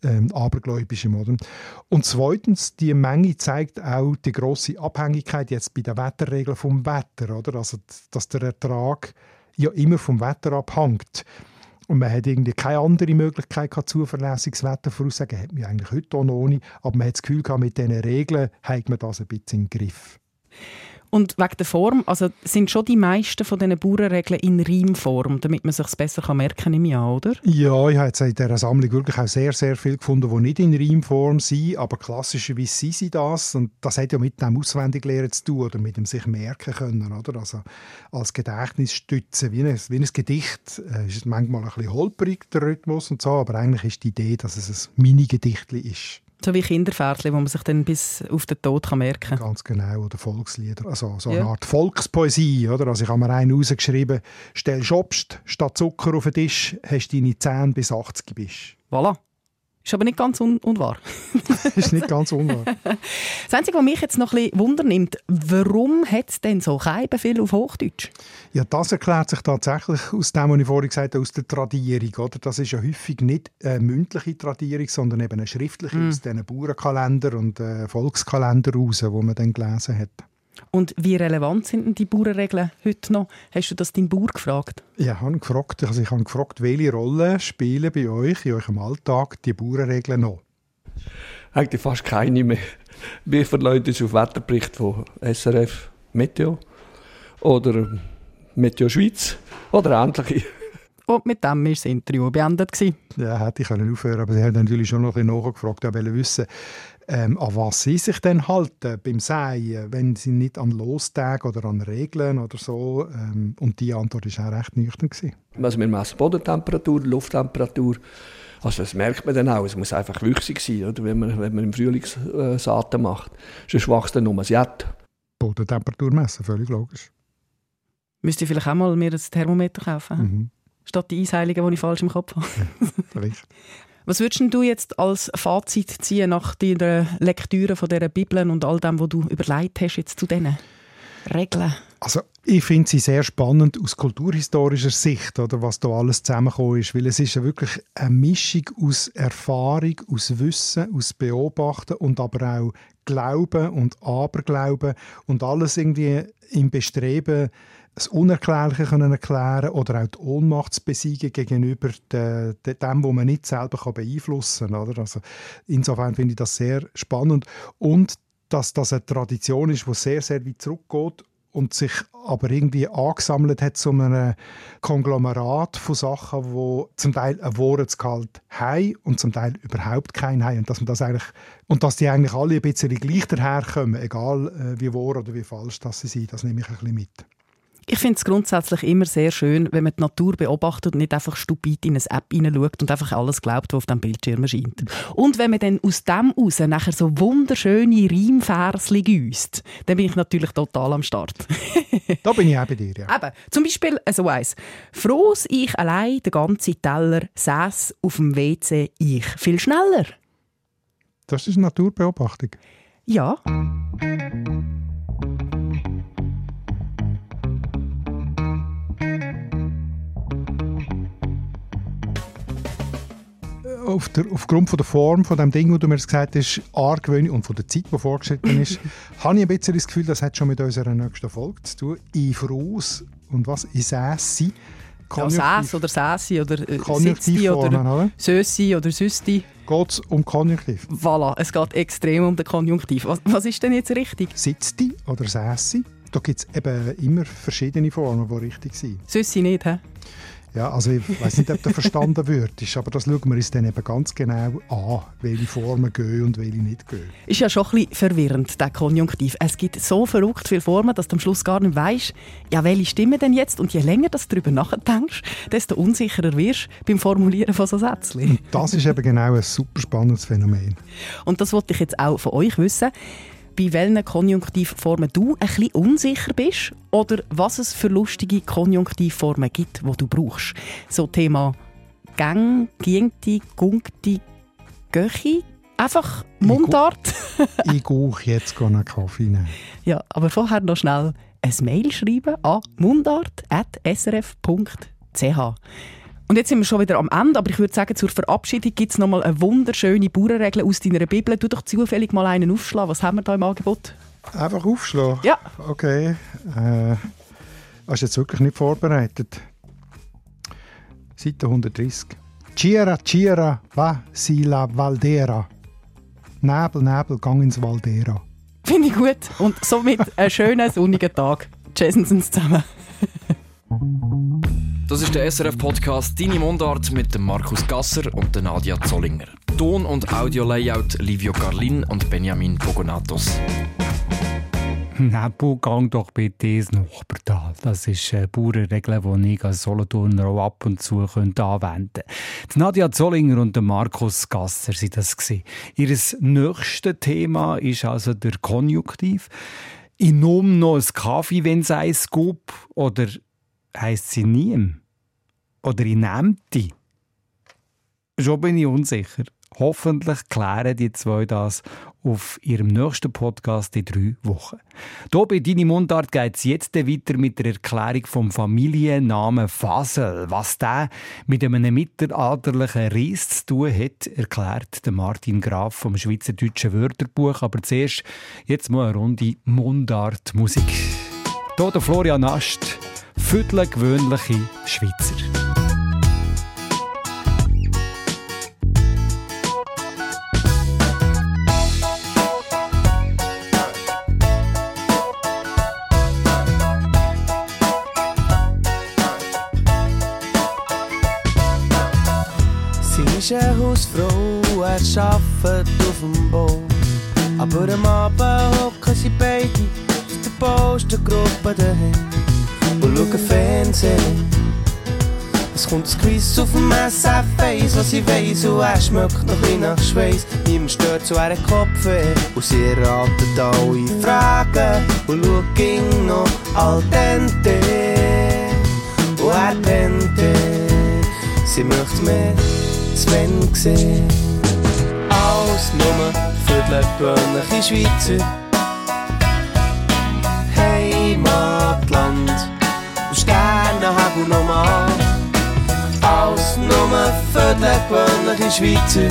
ähm, abergläubischem. Oder? Und zweitens, die Menge zeigt auch die große Abhängigkeit jetzt bei den Wetterregeln vom Wetter. Oder? Also, dass der Ertrag ja immer vom Wetter abhängt. Und man hat irgendwie keine andere Möglichkeit gehabt, zuverlässiges Wetter voraussagen. Hat man eigentlich heute auch noch nicht. Aber man hat das Gefühl gehabt, mit diesen Regeln hat man das ein bisschen im Griff. Und wegen der Form, also sind schon die meisten von diesen Bauernregeln in Reimform, damit man sich besser merken kann im Jahr, oder? Ja, ich habe jetzt in dieser Sammlung wirklich auch sehr, sehr viel gefunden, die nicht in Reimform sind, aber klassischerweise sind sie das. Und das hat ja mit dem Auswendiglehren zu tun oder mit dem sich merken können, oder? Also als Gedächtnisstütze, wie ein, wie ein Gedicht, äh, ist manchmal ein bisschen holperig, der Rhythmus und so, aber eigentlich ist die Idee, dass es ein Mini-Gedicht ist. So wie Kinderpferdchen, wo man sich dann bis auf den Tod kann merken kann. Ganz genau, oder Volkslieder. Also so eine Ja. Art Volkspoesie. Oder? Also ich habe mir einen rausgeschrieben, stellst Obst statt Zucker auf den Tisch, hast deine 10 bis 80 bist. Voilà. Ist aber nicht ganz un unwahr. ist nicht ganz unwahr. Das Einzige, was mich jetzt noch ein bisschen wundernimmt, warum hat es denn so kein Befehl auf Hochdeutsch? Ja, das erklärt sich tatsächlich aus dem, was ich vorhin gesagt habe, aus der Tradierung. Oder? Das ist ja häufig nicht eine mündliche Tradierung, sondern eben eine schriftliche Mm. aus diesen Bauernkalender und äh, Volkskalender raus, wo man dann gelesen hat. Und wie relevant sind denn die Bauernregeln heute noch? Hast du das deinen Bauer gefragt? Ja, ich habe gefragt, also ich habe gefragt, welche Rolle spielen bei euch in eurem Alltag die Bauernregeln noch? Eigentlich fast keine mehr. Wir verlassen uns auf Wetterbericht von SRF Meteo oder Meteo Schweiz oder ähnliche. Und mit dem war das Interview beendet. gewesen. Ja, hätte ich können aufhören aber sie haben natürlich schon noch ein bisschen nachgefragt, ja, wollen wissen, ähm, an was sie sich denn halten beim Säen, wenn sie nicht an Lostagen oder an Regeln oder so. Ähm, und die Antwort war auch recht nüchtern. Gewesen. Also wir messen Bodentemperatur, Lufttemperatur. Also das merkt man dann auch. Es muss einfach wüchsig sein, oder? Wenn, man, wenn man im Frühling äh, Saaten macht. Sonst wächst dann nur das Jet. Bodentemperatur messen, völlig logisch. Müsste ich vielleicht auch mal mir ein Thermometer kaufen? Mhm. Statt die Eisheiligen, die ich falsch im Kopf habe. Vielleicht. Was würdest du jetzt als Fazit ziehen nach deiner Lektüre von dieser Bibel und all dem, was du überlegt hast jetzt zu diesen Regeln? Also ich finde sie sehr spannend aus kulturhistorischer Sicht, oder, was da alles zusammengekommen ist, weil es ist ja wirklich eine Mischung aus Erfahrung, aus Wissen, aus Beobachten und aber auch Glauben und Aberglauben und alles irgendwie im Bestreben, das Unerklärliche können erklären oder auch die Ohnmacht zu besiegen gegenüber de, de, dem, was man nicht selber kann beeinflussen kann. Also insofern finde ich das sehr spannend und dass das eine Tradition ist, die sehr, sehr weit zurückgeht und sich aber irgendwie angesammelt hat zu einem Konglomerat von Sachen, wo zum Teil ein Wahrheitsgehalt haben und zum Teil überhaupt keinen haben. Und dass, man das eigentlich, und dass die eigentlich alle ein bisschen gleich daherkommen, egal äh, wie wahr oder wie falsch das sie sind, das nehme ich ein bisschen mit. Ich finde es grundsätzlich immer sehr schön, wenn man die Natur beobachtet und nicht einfach stupid in eine App hineinschaut und einfach alles glaubt, was auf dem Bildschirm erscheint. Und wenn man dann aus dem raus nachher so wunderschöne Reimversli gießt, dann bin ich natürlich total am Start. Da bin ich auch bei dir, ja. Eben, zum Beispiel so eins. Frohs ich allein den ganzen Teller säß auf dem WC ich viel schneller. Das ist Naturbeobachtung. Ja. Auf der, aufgrund von der Form von dem Ding, wo du mir gesagt hast, argwöhnlich und von der Zeit, die vorgeschritten ist, habe ich ein bisschen das Gefühl, das hat schon mit unserer nächsten Folge zu tun. Ich voraus und was? Ich säße. Ja, Säs oder Säsi oder äh, Sitzi oder oder? Sösi oder Süsti. Geht es um Konjunktiv? Voilà, es geht extrem um den Konjunktiv. Was, was ist denn jetzt richtig? Sitzti oder Sässi? Da gibt es eben immer verschiedene Formen, die richtig sind. Süssi nicht, hä? Ja, also ich weiß nicht, ob der verstanden wird, aber das schauen wir uns dann eben ganz genau an, welche Formen gehen und welche nicht gehen. Ist ja schon ein bisschen verwirrend, der Konjunktiv. Es gibt so verrückt viele Formen, dass du am Schluss gar nicht weißt, ja, welche stimmen denn jetzt? Und je länger du darüber nachdenkst, desto unsicherer wirst du beim Formulieren von so Sätzchen. Das ist eben genau ein super spannendes Phänomen. Und das wollte ich jetzt auch von euch wissen. Bei welchen Konjunktivformen du ein bisschen unsicher bist oder was es für lustige Konjunktivformen gibt, die du brauchst. So Thema Gang, Giengti, Gungti, Göchi. Einfach Mundart. ich gehe jetzt einen Kaffee nehmen. Ja, aber vorher noch schnell ein Mail schreiben an mundart.srf.ch. Und jetzt sind wir schon wieder am Ende, aber ich würde sagen, zur Verabschiedung gibt es noch mal eine wunderschöne Bauernregel aus deiner Bibel. Du doch zufällig mal einen aufschlagen. Was haben wir da im Angebot? Einfach aufschlagen? Ja. Okay. Äh, hast du jetzt wirklich nicht vorbereitet? Seite 130. Cira, Cira, va si la Valdera. Nebel, Nebel, gang ins Valdera. Finde ich gut. Und somit einen schönen sonnigen Tag. Tschüssensens zusammen. Das ist der SRF-Podcast «Deine Mundart» mit dem Markus Gasser und Nadia Zollinger. Ton- und Audio-Layout Livio Carlin und Benjamin Pogonatos. Nebel, gang doch bitte ins Nachbartal. Das ist eine Bauernregel, die ich als Solothurner auch ab und zu anwenden könnte. Nadja Zollinger und Markus Gasser waren das. Ihr nächstes Thema ist also der Konjunktiv. Ich nehme noch einen Kaffee, wenn es eins gibt. Oder heisst sie nie? Oder nehme die? Schon bin ich unsicher. Hoffentlich klären die zwei das auf ihrem nächsten Podcast in drei Wochen. Hier bei «Deine Mundart» geht es jetzt weiter mit der Erklärung vom Familiennamen Fasel. Was der mit einem mittelalterlichen Ries zu tun hat, erklärt Martin Graf vom Schweizerdeutschen Wörterbuch. Aber zuerst jetzt mal eine Runde Mundart-Musik. Hier der Florian Ast, Viertel gewöhnliche Schweizer. ist eine Hausfrau, er arbeitet auf dem Bau. Aber am Abend hocken sie beide auf der Postengruppe daheim und schauen Fernsehen. Es kommt das Quiz auf dem SF1, was ich weiss, und er schmeckt noch ein nach Schweiß. Niemand stört zu ihren Kopf und sie erraten alle Fragen und schauen noch al dente. Und er pente, sie möchte mehr. Sven gesehen. Alles nur für die gewöhnliche Schweizer. Heimatland nur die gewöhnliche Schweizer.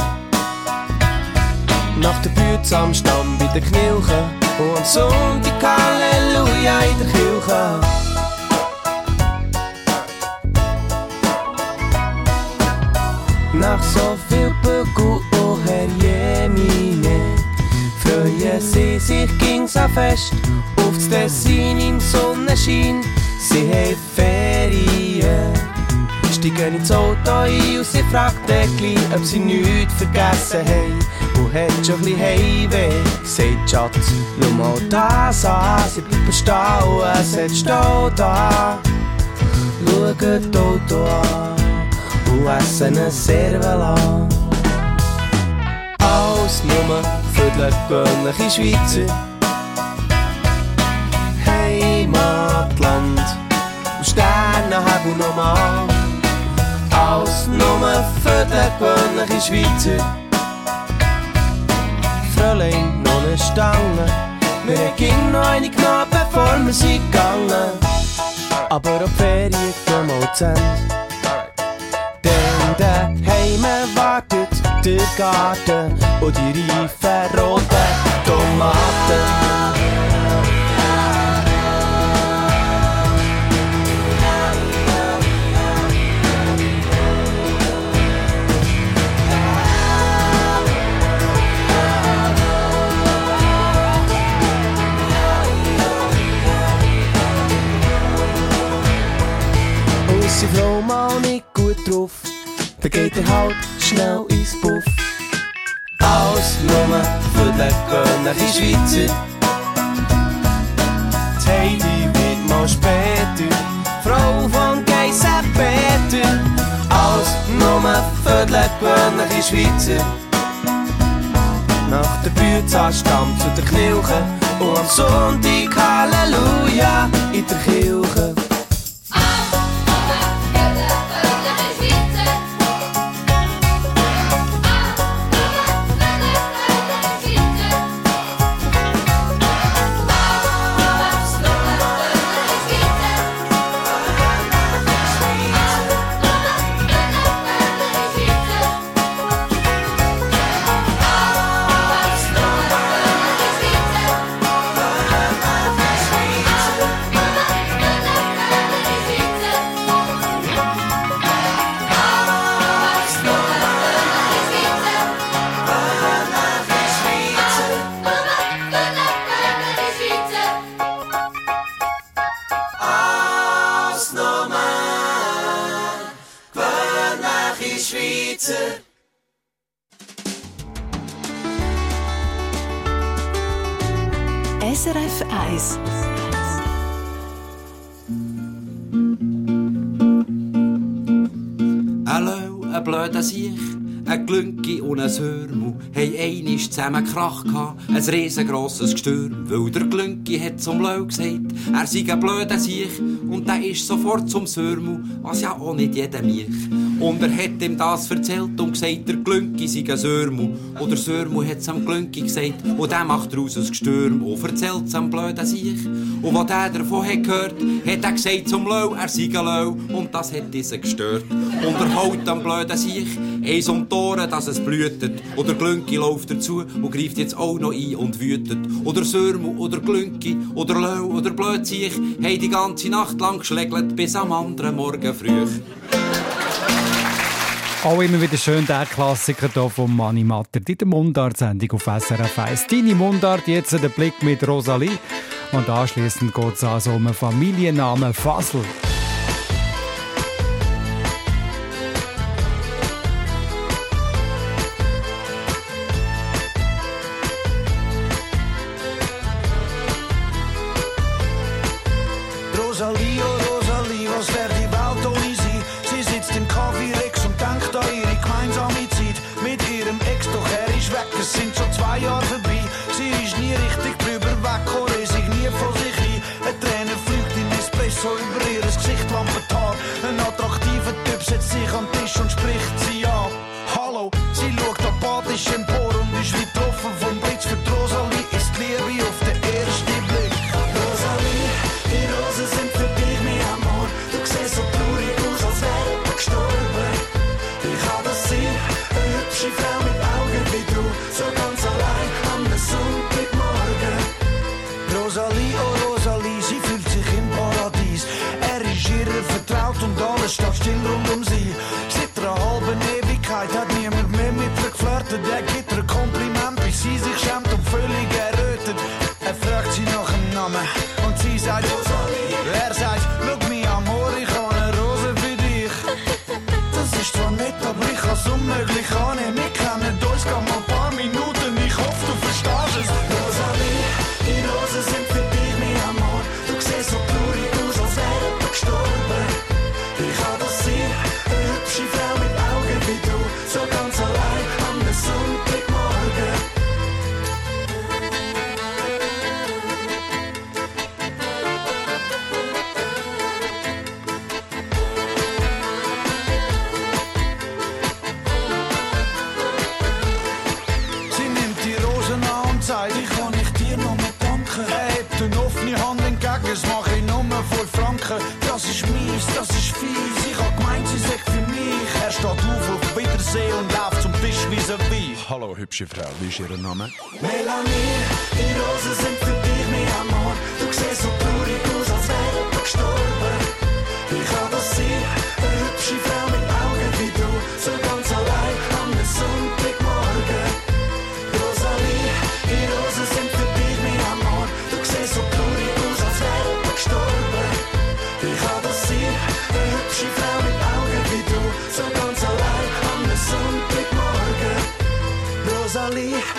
Nach der Bütze am Stamm bei der Knilche und am Sonntag Halleluja in der Kirche. Nach so viel Bügel, oh Herr Jemine, freuen sie sich ging's auch fest auf das Tessin im Sonnenschein. Sie haben Ferien, steigen ins Auto ein und sie fragt gleich, ob sie nichts vergessen haben. Und hat schon ein bisschen Heimweh, sagt Schatz, schau mal das an, sie bleiben stehen, es hat Stau da. Schaut das Auto an und essen ein Servela. Alles nur für die gewöhnliche Schweizer. Heimatland und Sternenhagel nochmal. Alles nur für die gewöhnliche Schweizer. Fräulein, noch eine Stange. Wir gehen noch eine genommen, bevor wir sind gegangen. Aber auf Ferien gehen wir zu Ende. Daheim wartet der Garten und die reifen roten Tomaten. Ist die Frau mal nicht gut drauf? dann geht er halt schnell ins Puff. Alles nur für den gewöhnlichen Schweizer. Die Heidi wird mal später Frau von Geisser Peter. Alles nur für den gewöhnlichen Schweizer. Nach der Bühne stammt zu der Kirche und am Sonntag Halleluja in der Kirche. 1. Hallo, ein blöder Sieg. Ein Glünki und ein Hörmu haben einmal zusammen Krach gehabt, ein riesengroßes Gestürm. Weil der Glünki hat zum Lau gesagt, er sei ein blöder Sieg und der ist sofort zum Sörmu, was ja auch nicht jeder mich. Und er hat ihm das erzählt und gesagt, der Glünki sei ein Sörmu. Oder Sörmu hat es am Glünki gesagt und der macht daraus ein Gestürm und erzählt es am blöden Sieg. Und was der davon hat gehört, hat er gesagt zum Lau, er sei ein Lau und das hat diesen gestört. Und er haut am blöden Sieg eins um die Ohren, dass es blühtet. Oder Glünki läuft dazu und greift jetzt auch noch ein und wütet. Oder Sörmu, oder Glünki, oder Lau, oder Blödsiech, haben die ganze Nacht lang geschlägelt bis am anderen Morgen früh. Auch immer wieder schön der Klassiker hier von Mani Matter, die Mundart-Sendung auf SRF 1. Deine Mundart, jetzt der Blick mit Rosalie. Und anschließend geht es also um einen Familiennamen Fasel. Hübsche Frau, wie ist Ihr Name? Melanie, die Rosen sind für Rosalie.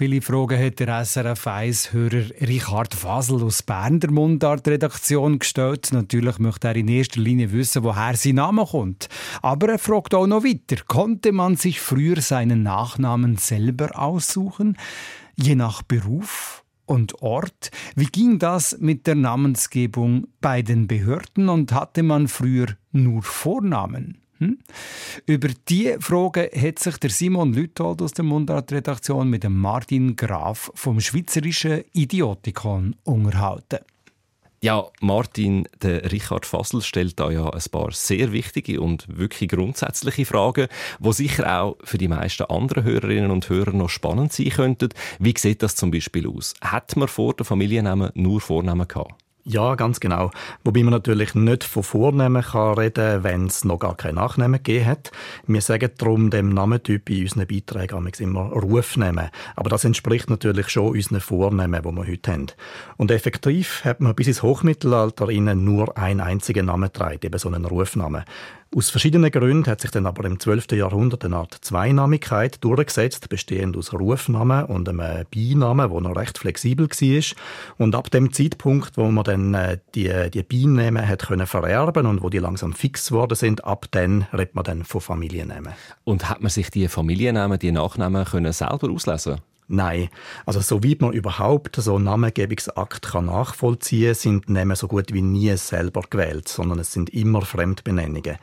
Viele Fragen hat der SRF 1-Hörer Richard Fasel aus Bern der Mundart-Redaktion gestellt. Natürlich möchte er in erster Linie wissen, woher sein Name kommt. Aber er fragt auch noch weiter. Konnte man sich früher seinen Nachnamen selber aussuchen? Je nach Beruf? und Ort. Wie ging das mit der Namensgebung bei den Behörden und hatte man früher nur Vornamen? Hm? Über diese Frage hat sich der Simon Lüthold aus der Mundart-Redaktion mit dem Martin Graf vom Schweizerischen Idiotikon unterhalten. Ja, Martin, der Richard Fassel stellt da ja ein paar sehr wichtige und wirklich grundsätzliche Fragen, die sicher auch für die meisten anderen Hörerinnen und Hörer noch spannend sein könnten. Wie sieht das zum Beispiel aus? Hat man vor der Familiennamen nur Vornamen gehabt? Ja, ganz genau. Wobei man natürlich nicht von Vornamen kann reden wenn es noch gar keinen Nachnamen gegeben hat. Wir sagen darum dem Namentyp in unseren Beiträgen immer Rufnamen. Aber das entspricht natürlich schon unseren Vornamen, die wir heute haben. Und effektiv hat man bis ins Hochmittelalter ihnen nur einen einzigen Namen getragen, eben so einen Rufnamen. Aus verschiedenen Gründen hat sich dann aber im 12. Jahrhundert eine Art Zweinamigkeit durchgesetzt, bestehend aus Rufnamen und einem Beinamen, der noch recht flexibel war. Und ab dem Zeitpunkt, wo man dann äh, die, die Beinamen hat können vererben und wo die langsam fix geworden sind, ab dann redet man dann von Familiennamen. Und hat man sich die Familiennamen, die Nachnamen können selber auslesen Nein. Also, soweit man überhaupt so einen Namengebungsakt kann nachvollziehen sind Namen so gut wie nie selber gewählt, sondern es sind immer Fremdbenennungen.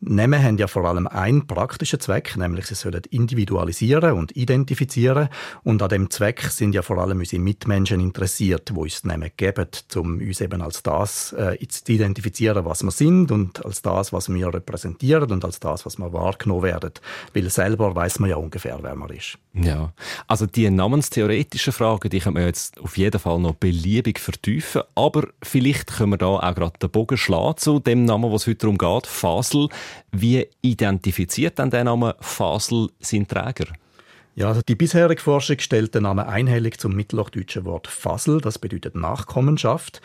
Namen haben ja vor allem einen praktischen Zweck, nämlich sie sollen individualisieren und identifizieren. Und an dem Zweck sind ja vor allem unsere Mitmenschen interessiert, wo uns Namen geben, um uns eben als das äh, zu identifizieren, was wir sind und als das, was wir repräsentieren und als das, was wir wahrgenommen werden. Weil selber weiß man ja ungefähr, wer man ist. Ja, also die namenstheoretischen Fragen, die können wir jetzt auf jeden Fall noch beliebig vertiefen. Aber vielleicht können wir da auch gerade den Bogen schlagen zu dem Namen, was heute darum geht, Fasel. Wie identifiziert denn der Name Fasel seinen Träger? Ja, also die bisherige Forschung stellt den Namen einhellig zum mittelhochdeutschen Wort Fasel, das bedeutet Nachkommenschaft.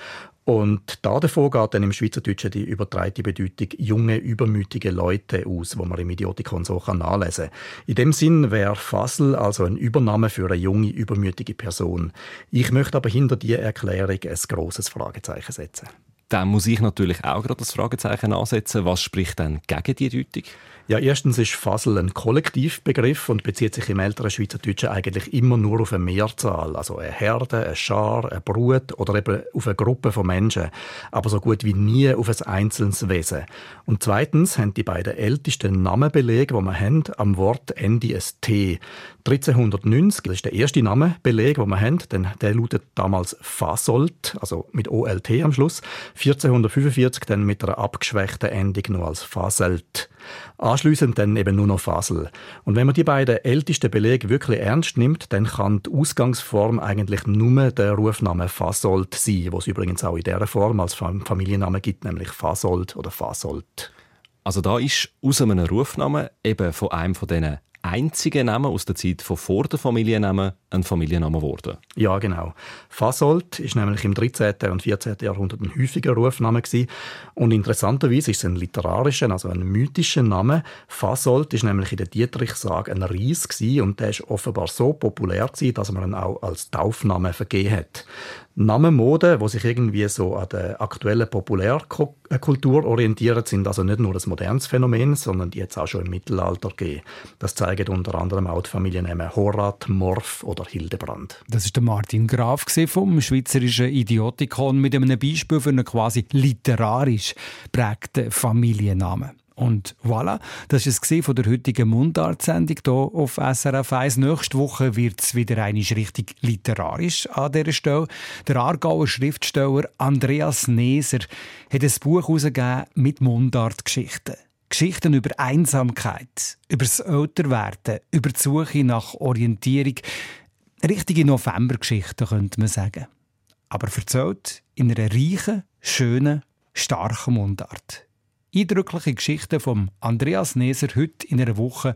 Und da davon geht dann im Schweizerdeutschen die übertreite Bedeutung junge, übermütige Leute aus, wo man im Idiotikon so kann nachlesen In dem Sinn wäre Fasel also ein Übername für eine junge, übermütige Person. Ich möchte aber hinter dieser Erklärung ein grosses Fragezeichen setzen. Dann muss ich natürlich auch gerade das Fragezeichen ansetzen. Was spricht denn gegen die Deutung? Ja, erstens ist Fasel ein Kollektivbegriff und bezieht sich im älteren Schweizerdeutschen eigentlich immer nur auf eine Mehrzahl, also eine Herde, eine Schar, eine Brut oder eben auf eine Gruppe von Menschen, aber so gut wie nie auf ein einzelnes Wesen. Und zweitens haben die beiden ältesten Namenbelege, die wir haben, am Wort Ende ein T. 1390, das ist der erste Namenbeleg, den wir haben, denn der lautet damals Fasolt, also mit OLT am Schluss. 1445 dann mit einer abgeschwächten Endung noch als Faselt. Anschließend dann eben nur noch Fasel. Und wenn man die beiden ältesten Belege wirklich ernst nimmt, dann kann die Ausgangsform eigentlich nur der Rufname Fasold sein, was es übrigens auch in dieser Form als Familienname gibt, nämlich Fasold oder Fasold. Also da ist aus einem Rufnamen eben von einem von diesen einzige Name aus der Zeit von vor der Familiennamen ein Familienname geworden. Ja, genau. Fasold ist nämlich im 13. und 14. Jahrhundert ein häufiger Rufname gewesen. und interessanterweise ist es ein literarischer, also ein mythischer Name. Fasold ist nämlich in der Dietrichsage ein Ries gewesen und der ist offenbar so populär gewesen, dass man ihn auch als Taufname vergeben hat. Namenmode, wo sich irgendwie so an der aktuellen Populärkultur orientiert, sind also nicht nur ein modernes Phänomen, sondern die jetzt auch schon im Mittelalter gegeben. Das zeigen unter anderem auch die Familiennamen Horat, Morph oder Hildebrand. Das ist der Martin Graf vom Schweizerischen Idiotikon mit einem Beispiel für einen quasi literarisch prägten Familiennamen. Und voilà, das ist es von der heutigen Mundart-Sendung hier auf SRF 1. Nächste Woche wird es wieder einmal richtig literarisch an dieser Stelle. Der Aargauer Schriftsteller Andreas Neser hat ein Buch herausgegeben mit Mundart-Geschichten. Geschichten über Einsamkeit, über das Älterwerden, über die Suche nach Orientierung. Richtige Novembergeschichten, könnte man sagen. Aber erzählt in einer reichen, schönen, starken Mundart. Eindrückliche Geschichten von Andreas Neser heute in einer Woche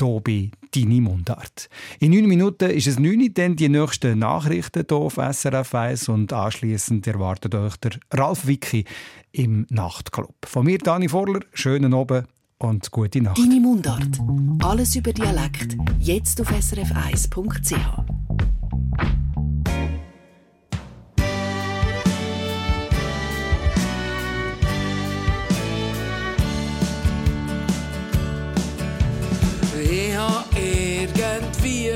hier bei «Deine Mundart». In neun Minuten ist es neun, dann die nächsten Nachrichten hier auf SRF 1 und anschliessend erwartet euch der Ralf Wicki im Nachtclub. Von mir, Dani Vorler, schönen Abend und gute Nacht. «Deine Mundart». Alles über Dialekt, jetzt auf srf1.ch.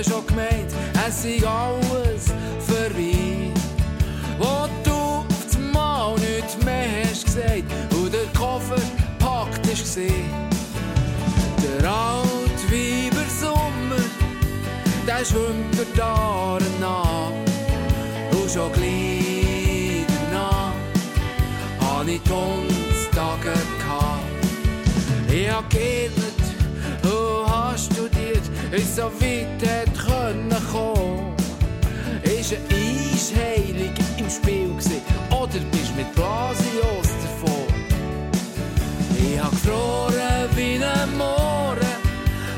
schon gemeint, es sei alles vorbei. Wo du auf das Mal nicht mehr hast gesagt und der Koffer packt ist gesehen. Der alte Weiber Sommer, der schwimmt die Aare nach. Und schon gleich danach habe ich Tundstage gehabt. Ich hab geirrt und hab studiert, ist so weit Dazwischen ist Heilig im Spiel gewesen. Oder bist mit Blasios davon? Ich hab gefroren wie ein Mohren,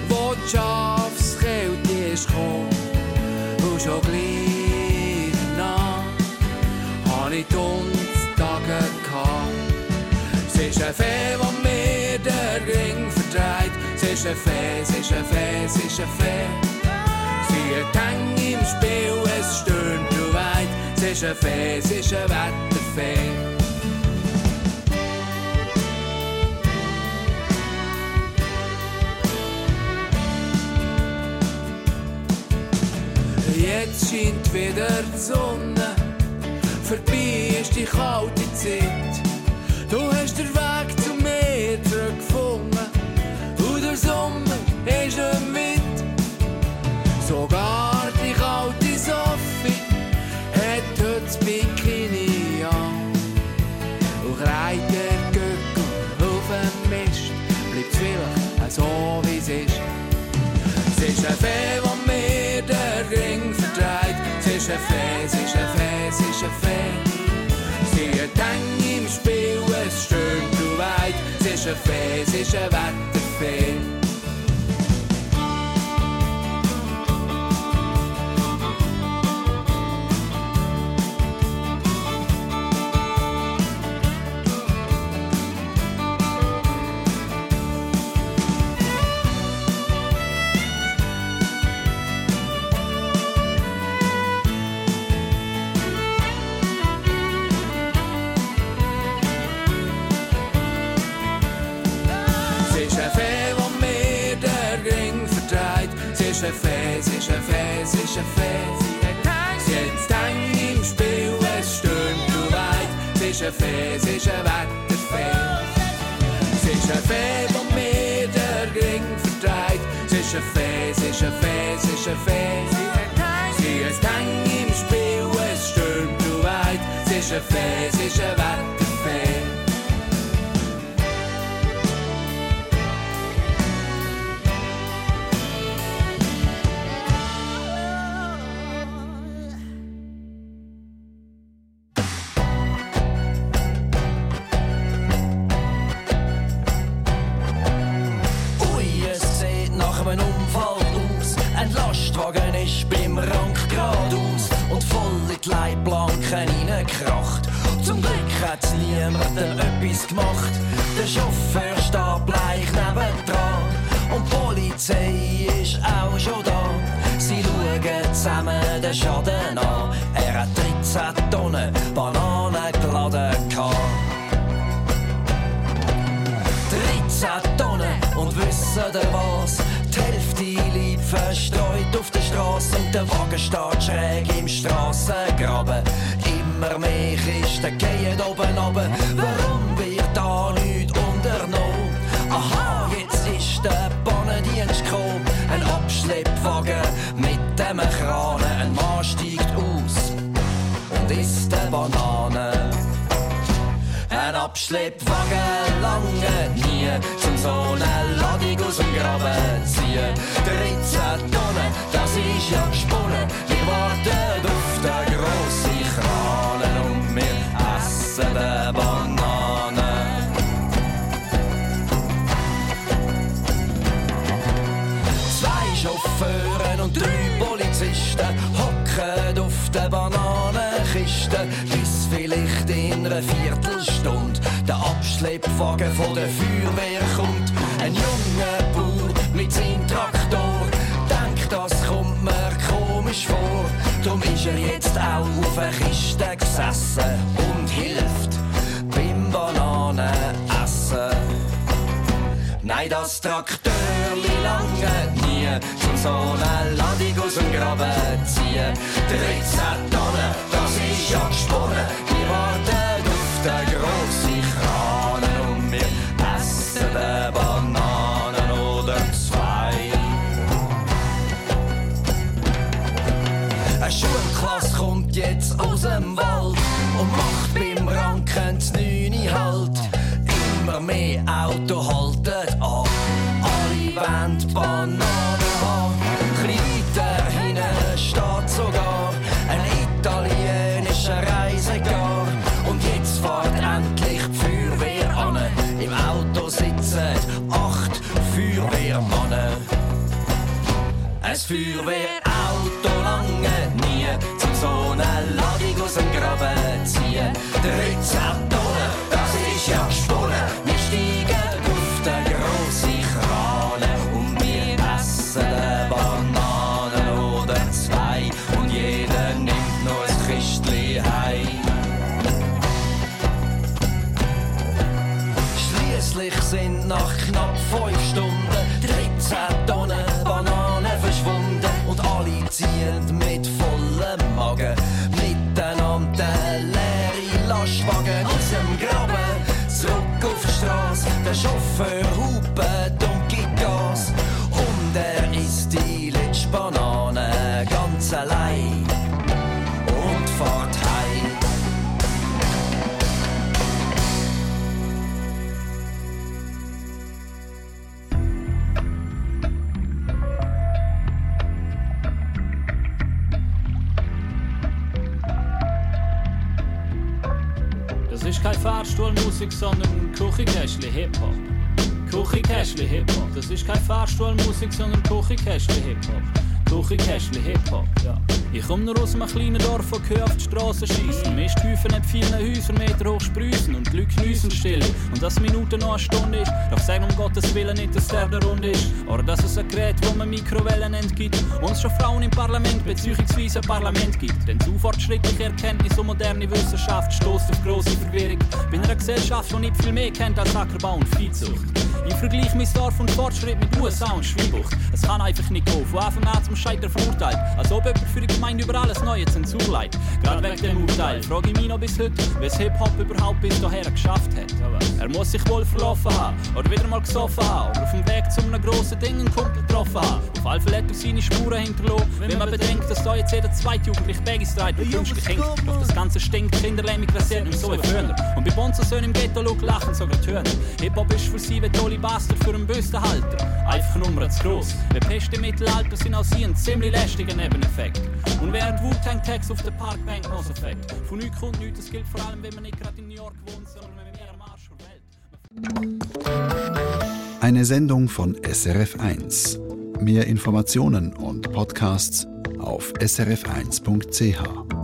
wo die Schafskälte ist gekommen. Und schon gleich nach hab ich die Tage gehabt. Es ist ein Fee, wo mir der Ring verdreht. Es ist ein Fee, es ist ein Fee, es ist ein Fee. Sie hat Hänge im Spiel ist ein Fee, sie ist ein Wetterfee. Jetzt scheint wieder die Sonne, vorbei ist die kalte Zeit. Du hast den Weg zu mir zurückgefunden und der Sommer ist im Wind. Sogar Sie ist ein Fee, sie ist ein Wetterfee. Ist ein Fee, sie ist ein Wetterfee. Sie ist ein Fee, wo mir der Ring verdreht. Sie ist ein Fee, sie ist ein Fee, sie ist ein Fee. Sie hat Tang im Spiel, es stürmt und weit. Sie ist ein Fee, sie ist ein Wetterfee. Niemandem etwas gemacht. Der Chauffeur steht bleich nebendran und die Polizei ist auch schon da. Sie schauen zusammen den Schaden an. Er hat 13 Tonnen Bananen geladen gehabt. 13 Tonnen und wissen ihr was? Die Hälfte liegt verstreut auf der Straße und der Wagen steht schräg im Strassengraben. Immer mehr Kisten gehen oben runter. Warum wird da nichts unternommen? Aha, jetzt ist der Bannendienst gekommen. Ein Abschleppwagen mit dem Kran. Ein Mann steigt aus und isst eine Banane. Ein Abschleppwagen lange nie zum so eine Ladung aus dem Graben ziehen. 13 Tonnen, das ist ja gesponnen. Wir warten auf den grossen wir essen die Bananen. Zwei Chauffeure und drei Polizisten hocken auf der Bananenkiste, bis vielleicht in einer Viertelstunde der Abschleppwagen von der Feuerwehr kommt. Ein junger Bauer mit seinem Traktor denkt, das kommt mir komisch vor. Drum ist er jetzt auch auf der Kiste gesessen hilft beim Bananenessen. Nein, das Traktörli lange nie, zum so eine Ladung aus dem Graben ziehen. 13 Tonnen, das ist ja gesponnen. Wir warten auf den grossen Kranen und wir essen die Bananen oder zwei. Eine Schulklasse kommt jetzt aus dem Wald Ein Feuerwehrauto lange nie zum so eine Ladung aus dem Graben ziehen. 13 Tonnen, das ist ja Chauffeur Fahrstuhlmusik, sondern Küchenkästchen Hip-Hop. Küchenkästchen Hip-Hop. Das ist keine Fahrstuhlmusik, sondern Küchenkästchen Hip-Hop. Küchenkästchen Hip-Hop, ja. Ich komme nur aus einem kleinen Dorf, wo Kühe auf die Straße schießen. Misthäufen nicht vielen Häusern Meter hoch sprießen und die Leute geniessen still. Und dass Minute noch eine Stunde ist, doch sag um Gottes Willen nicht, dass der der Rund ist. Oder dass es ein Gerät, wo man Mikrowellen nennt, gibt. Und es schon Frauen im Parlament beziehungsweise ein Parlament gibt. Denn zu fortschrittliche Erkenntnis und moderne Wissenschaft stoßt auf grosse Verwirrung. Bei einer Gesellschaft, die nicht viel mehr kennt als Ackerbau und Viehzucht. Ich vergleiche mein Dorf und Fortschritt mit USA und Schweinbucht. Es kann einfach nicht gehen, von Anfang an zum Scheitern verurteilt. Als ob jemand für die Gemeinde über alles Neue Zensur leitet. Gerade wegen dem Urteil frage ich mich noch bis heute, was Hip-Hop überhaupt bis dahin geschafft hat. Er muss sich wohl verlaufen haben, oder wieder mal gesoffen haben, oder auf dem Weg zu einem grossen Ding einen Kumpel getroffen haben. Auf alle Fälle hat er seine Spuren hinterlassen, wenn man bedenkt, dass da jetzt jeder zweite Jugendliche Baggies trägt und künstlich hinkt. Doch das Ganze stinkt, Kinderlähmung rasiert nicht so wie früher. Und bei Bonzensöhnen im Ghetto lachen sogar Hörner. Hip-Hop ist für sie wie Dolly Bastard für einen Büstenhalter. Einfach eine Nummer zu gross. Wie Pest im Mittelalter sind auch sie ein ziemlich lästiger Nebeneffekt. Und während Wu-Tang Tags auf der Parkbank noch Effekt. Von nichts kommt nichts, das gilt vor allem, wenn man nicht gerade in New York wohnt, sondern wenn man mehr am Arsch der Welt. Eine Sendung von SRF1. Mehr Informationen und Podcasts auf srf1.ch.